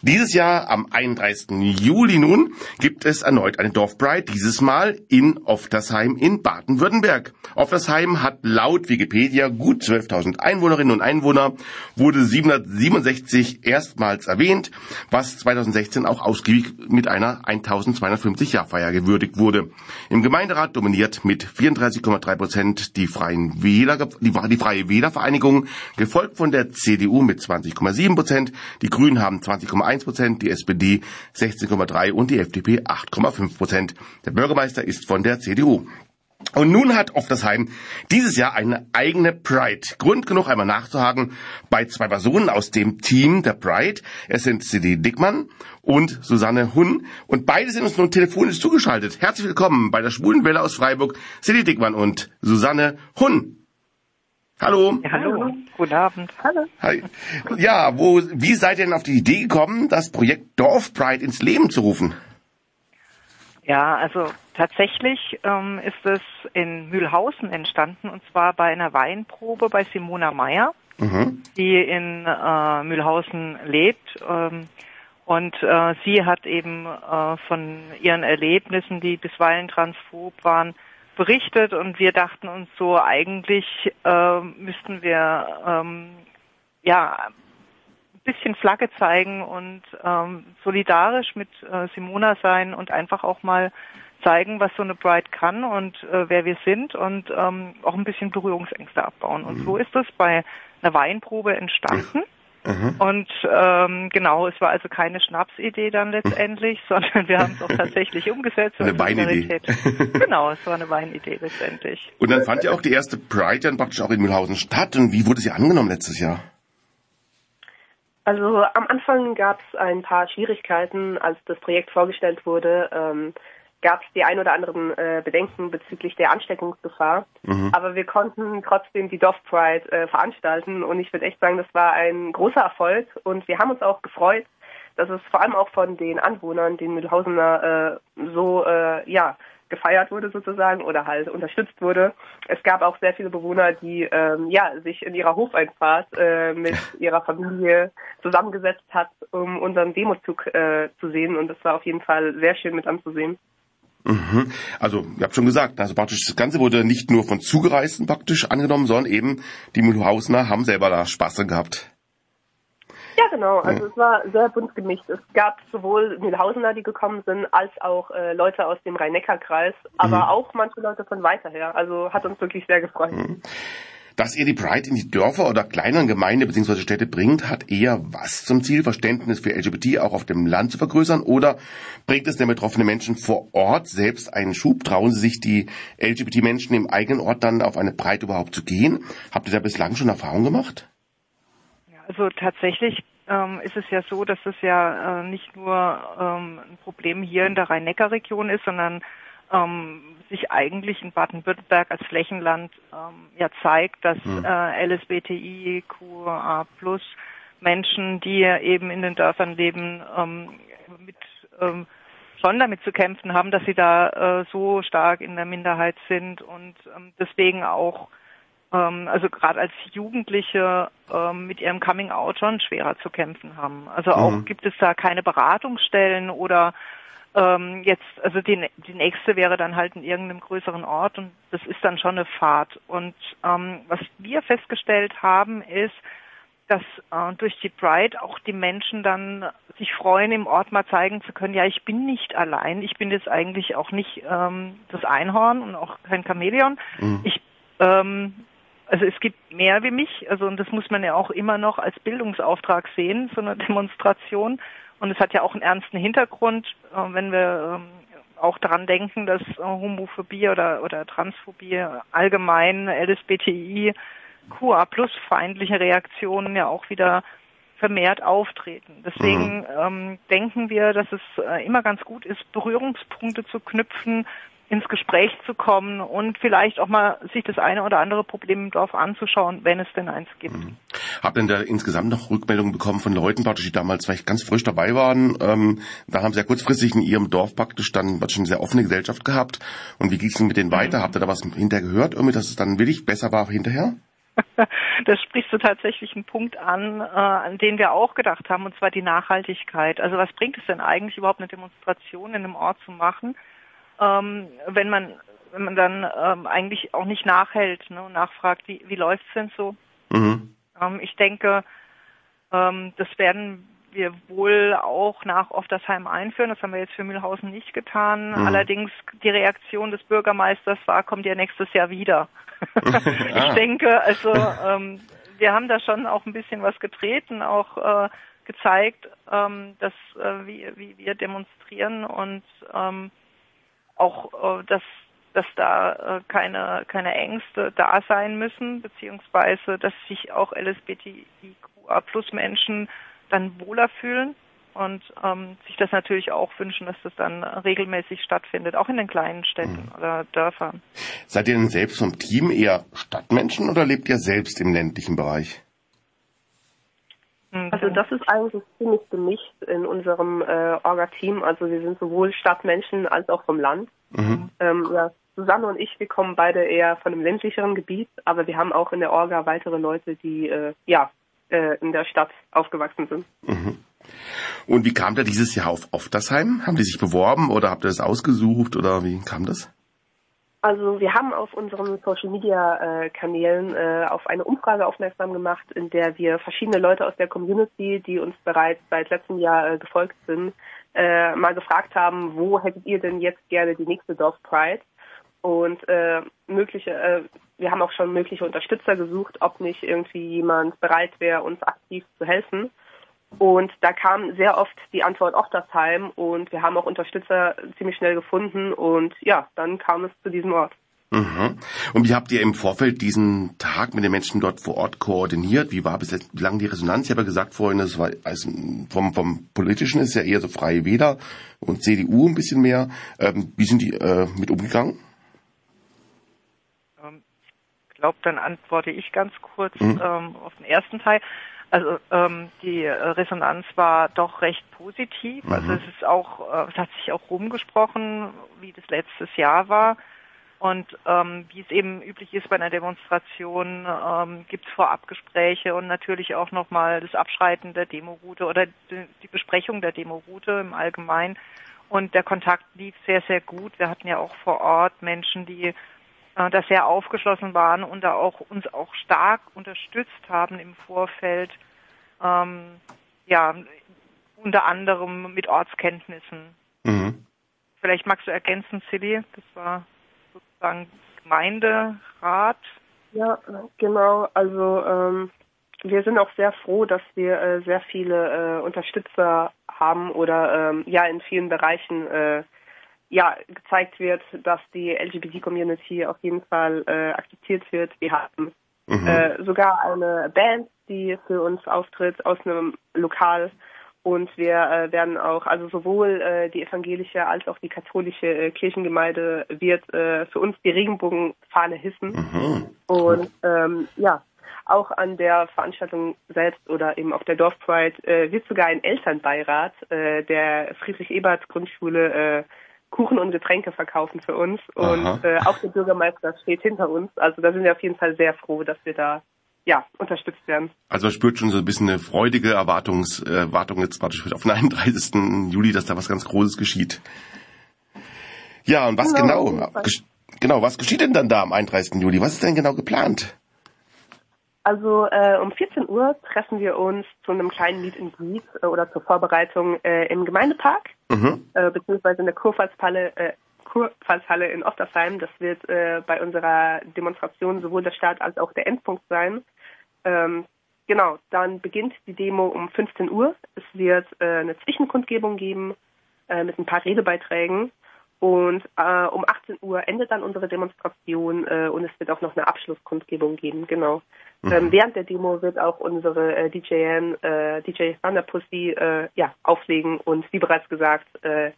Dieses Jahr am 31. Juli nun gibt es erneut eine Dorfpride, dieses Mal in Oftersheim in Baden-Württemberg. Oftersheim hat laut Wikipedia gut 12.000 Einwohnerinnen und Einwohner, wurde 767 erstmals erwähnt, was 2016 auch ausgiebig mit einer 1250 Jahrfeier gewürdigt wurde. Im Gemeinderat dominiert mit 34,3 Prozent die Freien Wähler, die, die Freie Wählervereinigung, gefolgt von der CDU mit 20,7 Prozent, die Grünen haben 20,1 1 Prozent, die SPD 16,3 und die FDP 8,5 Prozent. Der Bürgermeister ist von der CDU. Und nun hat Oftersheim dieses Jahr eine eigene Pride. Grund genug einmal nachzuhaken bei zwei Personen aus dem Team der Pride. Es sind Cindy Dickmann und Susanne Hunn. Und beide sind uns nun telefonisch zugeschaltet. Herzlich willkommen bei der Schwulenwelle aus Freiburg, Cindy Dickmann und Susanne Hunn. Hallo. Ja, hallo. Guten Abend. Hallo. Hi. Ja, wo, wie seid ihr denn auf die Idee gekommen, das Projekt Dorfpride ins Leben zu rufen? Ja, also tatsächlich ähm, ist es in Mühlhausen entstanden und zwar bei einer Weinprobe bei Simona Meyer, mhm. die in äh, Mühlhausen lebt. Ähm, und äh, sie hat eben äh, von ihren Erlebnissen, die bisweilen transphob waren, berichtet und wir dachten uns so, eigentlich äh, müssten wir ähm, ja bisschen Flagge zeigen und ähm, solidarisch mit äh, Simona sein und einfach auch mal zeigen, was so eine Bride kann und äh, wer wir sind und ähm, auch ein bisschen Berührungsängste abbauen. Und so ist es bei einer Weinprobe entstanden. Mhm. Und ähm, genau, es war also keine Schnapsidee dann letztendlich, <laughs> sondern wir haben es auch tatsächlich umgesetzt. Eine Weinidee. <laughs> genau, es war eine Weinidee letztendlich. Und dann fand ja auch die erste Pride dann praktisch auch in Mühlhausen statt. Und wie wurde sie angenommen letztes Jahr? Also am Anfang gab es ein paar Schwierigkeiten, als das Projekt vorgestellt wurde. Ähm, gab es die ein oder anderen äh, Bedenken bezüglich der Ansteckungsgefahr. Mhm. Aber wir konnten trotzdem die Dorf Pride äh, veranstalten und ich würde echt sagen, das war ein großer Erfolg und wir haben uns auch gefreut, dass es vor allem auch von den Anwohnern, den Mühlhausener, äh, so äh, ja gefeiert wurde sozusagen oder halt unterstützt wurde. Es gab auch sehr viele Bewohner, die ähm, ja sich in ihrer Hofeinfahrt äh, mit ihrer Familie zusammengesetzt hat, um unseren Demozug äh, zu sehen und das war auf jeden Fall sehr schön mit anzusehen. Mhm. Also, ihr habt schon gesagt, also praktisch das Ganze wurde nicht nur von Zugereisten praktisch angenommen, sondern eben die Mühlhausener haben selber da Spaß dran gehabt. Ja, genau. Also ja. es war sehr bunt gemischt. Es gab sowohl Mühlhausener, die gekommen sind, als auch äh, Leute aus dem Rhein-Neckar-Kreis, aber mhm. auch manche Leute von weiter her. Also hat uns wirklich sehr gefreut. Mhm. Dass ihr die Pride in die Dörfer oder kleineren Gemeinden bzw. Städte bringt, hat eher was zum Ziel, Verständnis für LGBT auch auf dem Land zu vergrößern oder bringt es den betroffenen Menschen vor Ort selbst einen Schub? Trauen sie sich die LGBT-Menschen im eigenen Ort dann auf eine Pride überhaupt zu gehen? Habt ihr da bislang schon Erfahrung gemacht? Ja, also tatsächlich ähm, ist es ja so, dass es ja äh, nicht nur ähm, ein Problem hier in der Rhein-Neckar-Region ist, sondern ähm, sich eigentlich in Baden-Württemberg als Flächenland ähm, ja zeigt, dass mhm. äh, LSBTIQA plus Menschen, die eben in den Dörfern leben, ähm, mit ähm, schon damit zu kämpfen haben, dass sie da äh, so stark in der Minderheit sind und ähm, deswegen auch also gerade als Jugendliche ähm, mit ihrem Coming Out schon schwerer zu kämpfen haben. Also auch mhm. gibt es da keine Beratungsstellen oder ähm, jetzt, also die, die nächste wäre dann halt in irgendeinem größeren Ort und das ist dann schon eine Fahrt. Und ähm, was wir festgestellt haben, ist, dass äh, durch die Pride auch die Menschen dann sich freuen, im Ort mal zeigen zu können, ja, ich bin nicht allein, ich bin jetzt eigentlich auch nicht ähm, das Einhorn und auch kein Chamäleon. Mhm. Ich ähm, also es gibt mehr wie mich, also und das muss man ja auch immer noch als Bildungsauftrag sehen, so eine Demonstration. Und es hat ja auch einen ernsten Hintergrund, äh, wenn wir ähm, auch daran denken, dass äh, Homophobie oder, oder Transphobie allgemein LSBTI QA plus feindliche Reaktionen ja auch wieder vermehrt auftreten. Deswegen mhm. ähm, denken wir, dass es äh, immer ganz gut ist, Berührungspunkte zu knüpfen, ins Gespräch zu kommen und vielleicht auch mal sich das eine oder andere Problem im Dorf anzuschauen, wenn es denn eins gibt. Mhm. Habt ihr denn da insgesamt noch Rückmeldungen bekommen von Leuten, praktisch, die damals vielleicht ganz frisch dabei waren? Ähm, da haben sie ja kurzfristig in ihrem Dorf praktisch dann schon eine sehr offene Gesellschaft gehabt. Und wie ging es denn mit denen weiter? Mhm. Habt ihr da was hinterher gehört, irgendwie, dass es dann wirklich besser war hinterher? <laughs> Das sprichst du tatsächlich einen Punkt an, äh, an den wir auch gedacht haben, und zwar die Nachhaltigkeit. Also was bringt es denn eigentlich überhaupt eine Demonstration in einem Ort zu machen, ähm, wenn man wenn man dann ähm, eigentlich auch nicht nachhält ne, und nachfragt, wie, wie läuft's denn so? Mhm. Ähm, ich denke, ähm, das werden wir wohl auch nach Oftersheim einführen. Das haben wir jetzt für Mühlhausen nicht getan. Mhm. Allerdings die Reaktion des Bürgermeisters war, kommt ja nächstes Jahr wieder. <laughs> ich ah. denke, also ähm, wir haben da schon auch ein bisschen was getreten, auch äh, gezeigt, ähm, dass äh, wie, wie wir demonstrieren und ähm, auch, äh, dass dass da äh, keine keine Ängste da sein müssen, beziehungsweise dass sich auch LSBTIQA Plus Menschen dann wohler fühlen und ähm, sich das natürlich auch wünschen, dass das dann regelmäßig stattfindet, auch in den kleinen Städten mhm. oder Dörfern. Seid ihr denn selbst vom Team eher Stadtmenschen oder lebt ihr selbst im ländlichen Bereich? Mhm. Also das ist eigentlich ziemlich gemischt in unserem äh, Orga-Team. Also wir sind sowohl Stadtmenschen als auch vom Land. Mhm. Ähm, ja, Susanne und ich, wir kommen beide eher von einem ländlicheren Gebiet, aber wir haben auch in der Orga weitere Leute, die äh, ja äh, in der Stadt aufgewachsen sind. Mhm. Und wie kam der dieses Jahr auf Oftersheim? Haben die sich beworben oder habt ihr das ausgesucht oder wie kam das? Also wir haben auf unseren Social Media äh, äh, auf eine Umfrage aufmerksam gemacht, in der wir verschiedene Leute aus der Community, die uns bereits seit letztem Jahr äh, gefolgt sind, äh, mal gefragt haben, wo hättet ihr denn jetzt gerne die nächste Dorf Pride? Und äh, mögliche, äh, wir haben auch schon mögliche Unterstützer gesucht, ob nicht irgendwie jemand bereit wäre, uns aktiv zu helfen. Und da kam sehr oft die Antwort Ochtersheim und wir haben auch Unterstützer ziemlich schnell gefunden und ja, dann kam es zu diesem Ort. Mhm. Und wie habt ihr im Vorfeld diesen Tag mit den Menschen dort vor Ort koordiniert? Wie war bis jetzt, wie lange die Resonanz? Ich habe ja gesagt vorhin, das war also vom, vom Politischen ist ja eher so Freie Wähler und CDU ein bisschen mehr. Ähm, wie sind die äh, mit umgegangen? Ähm, ich glaube, dann antworte ich ganz kurz mhm. ähm, auf den ersten Teil. Also ähm, die Resonanz war doch recht positiv. Mhm. Also es ist auch, äh, es hat sich auch rumgesprochen, wie das letztes Jahr war. Und ähm, wie es eben üblich ist bei einer Demonstration, ähm, gibt es Vorabgespräche und natürlich auch nochmal das Abschreiten der Demoroute oder die, die Besprechung der Demoroute im Allgemeinen. Und der Kontakt lief sehr, sehr gut. Wir hatten ja auch vor Ort Menschen, die äh, da sehr aufgeschlossen waren und da auch uns auch stark unterstützt haben im Vorfeld. Ähm, ja, unter anderem mit Ortskenntnissen. Mhm. Vielleicht magst du ergänzen, Silly, das war sozusagen Gemeinderat. Ja, genau. Also ähm, wir sind auch sehr froh, dass wir äh, sehr viele äh, Unterstützer haben oder ähm, ja in vielen Bereichen äh, ja gezeigt wird, dass die LGBT-Community auf jeden Fall äh, akzeptiert wird. Wir haben mhm. äh, sogar eine Band, die für uns auftritt aus einem Lokal und wir äh, werden auch, also sowohl äh, die evangelische als auch die katholische äh, Kirchengemeinde wird äh, für uns die Regenbogenfahne hissen. Mhm. Und ähm, ja, auch an der Veranstaltung selbst oder eben auf der Dorfpride äh, wird sogar ein Elternbeirat äh, der Friedrich-Ebert-Grundschule äh, Kuchen und Getränke verkaufen für uns. Und äh, auch der Bürgermeister steht hinter uns. Also da sind wir auf jeden Fall sehr froh, dass wir da ja, unterstützt werden. Also man spürt schon so ein bisschen eine freudige Erwartungs, äh, Erwartung jetzt praktisch auf den <laughs> 31. Juli, dass da was ganz Großes geschieht. Ja, und was genau, genau, genau, was geschieht denn dann da am 31. Juli? Was ist denn genau geplant? Also äh, um 14 Uhr treffen wir uns zu einem kleinen Meet and Greet äh, oder zur Vorbereitung äh, im Gemeindepark, mhm. äh, beziehungsweise in der Kurpfalzhalle, äh, Kurpfalzhalle in Oftersheim. Das wird äh, bei unserer Demonstration sowohl der Start als auch der Endpunkt sein. Ähm, genau, dann beginnt die Demo um 15 Uhr. Es wird äh, eine Zwischenkundgebung geben äh, mit ein paar Redebeiträgen. Und äh, um 18 Uhr endet dann unsere Demonstration äh, und es wird auch noch eine Abschlusskundgebung geben, genau. Mhm. Ähm, während der Demo wird auch unsere äh, DJN, äh, DJ Thunder Pussy, äh, ja, auflegen und wie bereits gesagt, äh,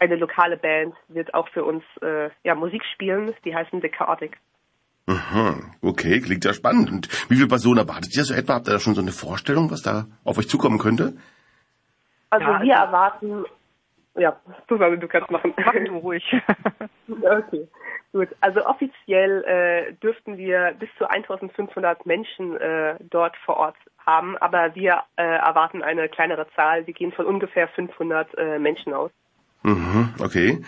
eine lokale Band wird auch für uns äh, ja, Musik spielen, die heißen The Chaotic. Aha, okay, klingt ja spannend. Und wie viele Personen erwartet ihr so etwa? Habt ihr da schon so eine Vorstellung, was da auf euch zukommen könnte? Also ja, wir also erwarten, ja, Susanne, du kannst machen. Mach du ruhig. <laughs> okay, gut. Also offiziell äh, dürften wir bis zu 1500 Menschen äh, dort vor Ort haben, aber wir äh, erwarten eine kleinere Zahl. Wir gehen von ungefähr 500 äh, Menschen aus. Mhm, okay.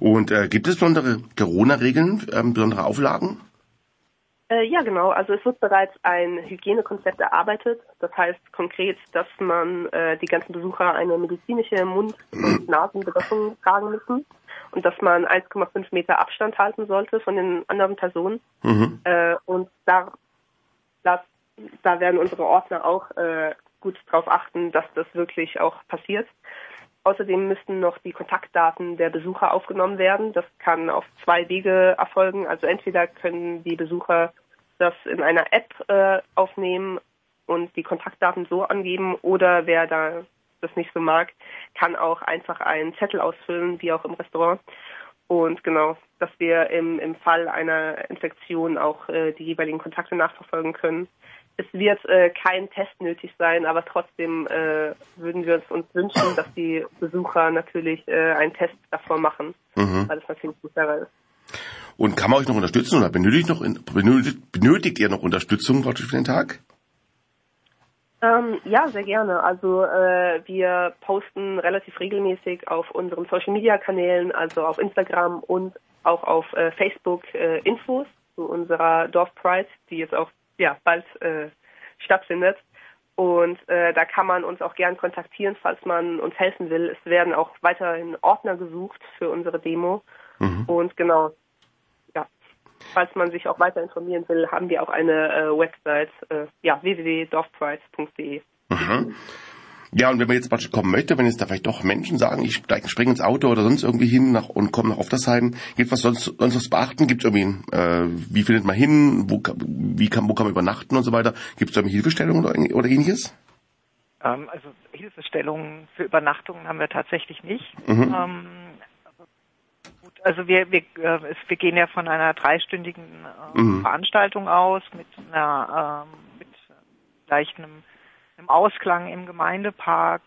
Und äh, gibt es besondere Corona-Regeln, ähm, besondere Auflagen? Äh, ja, genau. Also es wird bereits ein Hygienekonzept erarbeitet. Das heißt konkret, dass man äh, die ganzen Besucher eine medizinische Mund- und <clears throat> Nasenbedeckung tragen müssen und dass man 1,5 Meter Abstand halten sollte von den anderen Personen. Mhm. Äh, und da, da, da werden unsere Ordner auch äh, gut darauf achten, dass das wirklich auch passiert. Außerdem müssten noch die Kontaktdaten der Besucher aufgenommen werden. Das kann auf zwei Wege erfolgen. Also entweder können die Besucher das in einer App äh, aufnehmen und die Kontaktdaten so angeben oder wer da das nicht so mag, kann auch einfach einen Zettel ausfüllen, wie auch im Restaurant. Und genau, dass wir im, im Fall einer Infektion auch äh, die jeweiligen Kontakte nachverfolgen können es wird äh, kein Test nötig sein, aber trotzdem äh, würden wir uns wünschen, dass die Besucher natürlich äh, einen Test davor machen, mhm. weil es natürlich sicherer ist. Und kann man euch noch unterstützen oder benötigt, noch, benötigt, benötigt ihr noch Unterstützung für den Tag? Ähm, ja, sehr gerne. Also äh, wir posten relativ regelmäßig auf unseren Social-Media-Kanälen, also auf Instagram und auch auf äh, Facebook äh, Infos zu unserer Dorf Pride, die jetzt auch ja, bald äh, stattfindet. Und äh, da kann man uns auch gern kontaktieren, falls man uns helfen will. Es werden auch weiterhin Ordner gesucht für unsere Demo. Mhm. Und genau, falls man sich auch weiter informieren will, haben wir auch eine äh, Website, äh, ja, www.dorfprice.de. Mhm. Ja, und wenn man jetzt praktisch kommen möchte, wenn jetzt da vielleicht doch Menschen sagen, ich springe ins Auto oder sonst irgendwie hin nach, und komme nach Oftersheim, gibt was sonst, sonst was beachten? Gibt es irgendwie, äh, wie findet man hin, wo, wie kann, wo kann man übernachten und so weiter? Gibt es da irgendwie Hilfestellungen oder, oder ähnliches? Ähm, also Hilfestellungen für Übernachtungen haben wir tatsächlich nicht. Mhm. Ähm, also wir, wir, äh, wir gehen ja von einer dreistündigen äh, mhm. Veranstaltung aus mit einer äh, mit gleich einem im Ausklang im Gemeindepark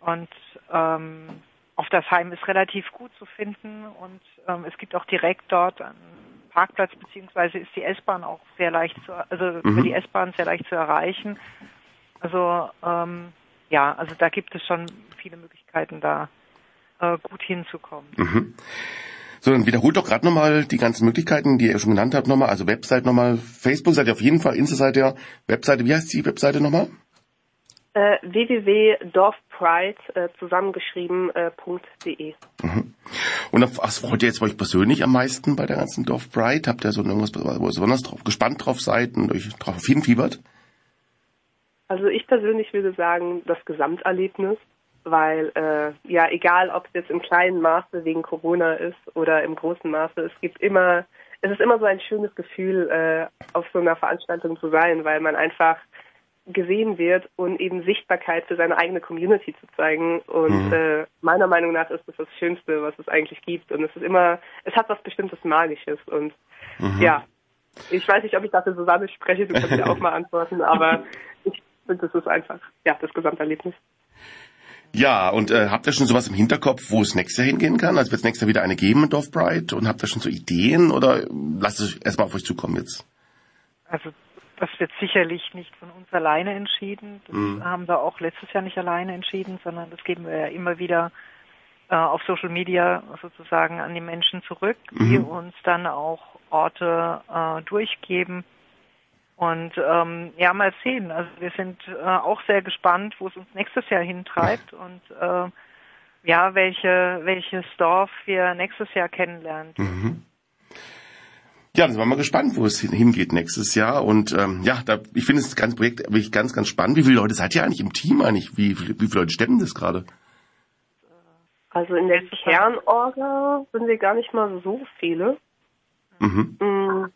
und ähm, auf das Heim ist relativ gut zu finden und ähm, es gibt auch direkt dort einen Parkplatz beziehungsweise ist die S-Bahn auch sehr leicht zu, also mhm. über die S-Bahn sehr leicht zu erreichen. Also ähm, ja, also da gibt es schon viele Möglichkeiten, da äh, gut hinzukommen. Mhm. So, dann wiederholt doch gerade nochmal die ganzen Möglichkeiten, die ihr schon genannt habt, nochmal. Also Website nochmal, Facebook seid ihr auf jeden Fall, Insta seid ihr, Webseite, wie heißt die Webseite nochmal? Äh, www.dorfpride äh, zusammengeschrieben.de. Äh, mhm. Und auf was freut ihr jetzt euch persönlich am meisten bei der ganzen Dorfpride? Habt ihr so irgendwas, wo ihr besonders drauf, gespannt drauf seid und euch drauf hinfiebert? Also ich persönlich würde sagen, das Gesamterlebnis, weil äh, ja egal, ob es jetzt im kleinen Maße wegen Corona ist oder im großen Maße, es gibt immer, es ist immer so ein schönes Gefühl, äh, auf so einer Veranstaltung zu sein, weil man einfach gesehen wird und eben Sichtbarkeit für seine eigene Community zu zeigen. Und mhm. äh, meiner Meinung nach ist das das Schönste, was es eigentlich gibt. Und es ist immer, es hat was bestimmtes Magisches. Und mhm. ja, ich weiß nicht, ob ich dafür Susanne spreche, du kannst ja auch mal antworten, aber <laughs> ich finde, das ist einfach, ja, das Gesamterlebnis. Ja, und äh, habt ihr schon sowas im Hinterkopf, wo es nächstes Jahr hingehen kann? Also wird es nächstes Jahr wieder eine geben in Dorfbreit? Und habt ihr schon so Ideen oder lasst es erstmal auf euch zukommen jetzt? Also das wird sicherlich nicht von uns alleine entschieden. Das Mhm. haben wir auch letztes Jahr nicht alleine entschieden, sondern das geben wir ja immer wieder äh, auf Social Media sozusagen an die Menschen zurück, die Mhm. uns dann auch Orte äh, durchgeben. Und ähm, ja, mal sehen. Also wir sind äh, auch sehr gespannt, wo es uns nächstes Jahr hintreibt und äh, ja, welche welches Dorf wir nächstes Jahr kennenlernen. Mhm. Ja, das war mal gespannt, wo es hin- hingeht nächstes Jahr. Und ähm, ja, da, ich finde das ganze Projekt wirklich ganz, ganz spannend. Wie viele Leute seid ihr eigentlich im Team eigentlich? Wie, wie, wie viele Leute stemmen das gerade? Also in der Kernorga sind wir gar nicht mal so viele. Mhm. Mm,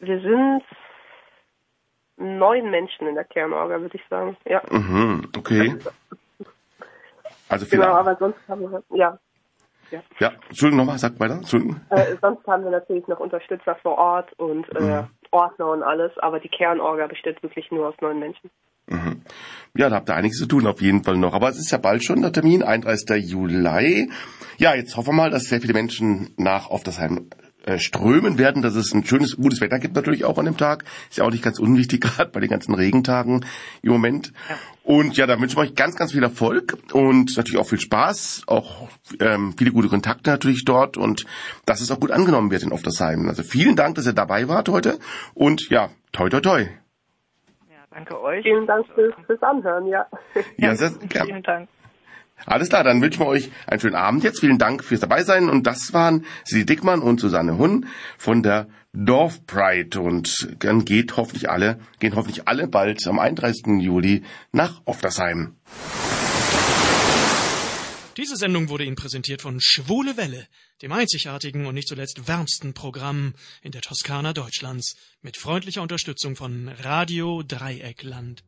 Wir sind neun Menschen in der Kernorga, würde ich sagen. Ja, Mhm, okay. Also viele. genau, aber sonst haben wir, ja, Ja, Entschuldigung nochmal, sag weiter. Entschuldigung. äh, sonst haben wir natürlich noch Unterstützer vor Ort und äh, Ordner und alles, aber die Kernorga besteht wirklich nur aus neun Menschen. Mhm. Ja, da habt ihr einiges zu tun auf jeden Fall noch. Aber es ist ja bald schon der Termin, 31. Juli. Ja, jetzt hoffen wir mal, dass sehr viele Menschen nach Oftersheim äh, strömen werden, dass es ein schönes, gutes Wetter gibt natürlich auch an dem Tag. Ist ja auch nicht ganz unwichtig, <laughs> gerade bei den ganzen Regentagen im Moment. Und ja, da wünschen wir euch ganz, ganz viel Erfolg und natürlich auch viel Spaß, auch ähm, viele gute Kontakte natürlich dort und dass es auch gut angenommen wird in Oftersheim. Also vielen Dank, dass ihr dabei wart heute und ja, toi toi toi. Ja, danke euch. Vielen Dank fürs, fürs Anhören, ja. Ja, sehr, gerne. <laughs> Vielen Dank. Alles klar, dann wünschen wir euch einen schönen Abend jetzt. Vielen Dank fürs Dabeisein. Und das waren Sie Dickmann und Susanne Hunn von der Dorfpride. Und dann geht hoffentlich alle, gehen hoffentlich alle bald am 31. Juli nach Oftersheim. Diese Sendung wurde Ihnen präsentiert von Schwule Welle, dem einzigartigen und nicht zuletzt wärmsten Programm in der Toskana Deutschlands, mit freundlicher Unterstützung von Radio Dreieckland.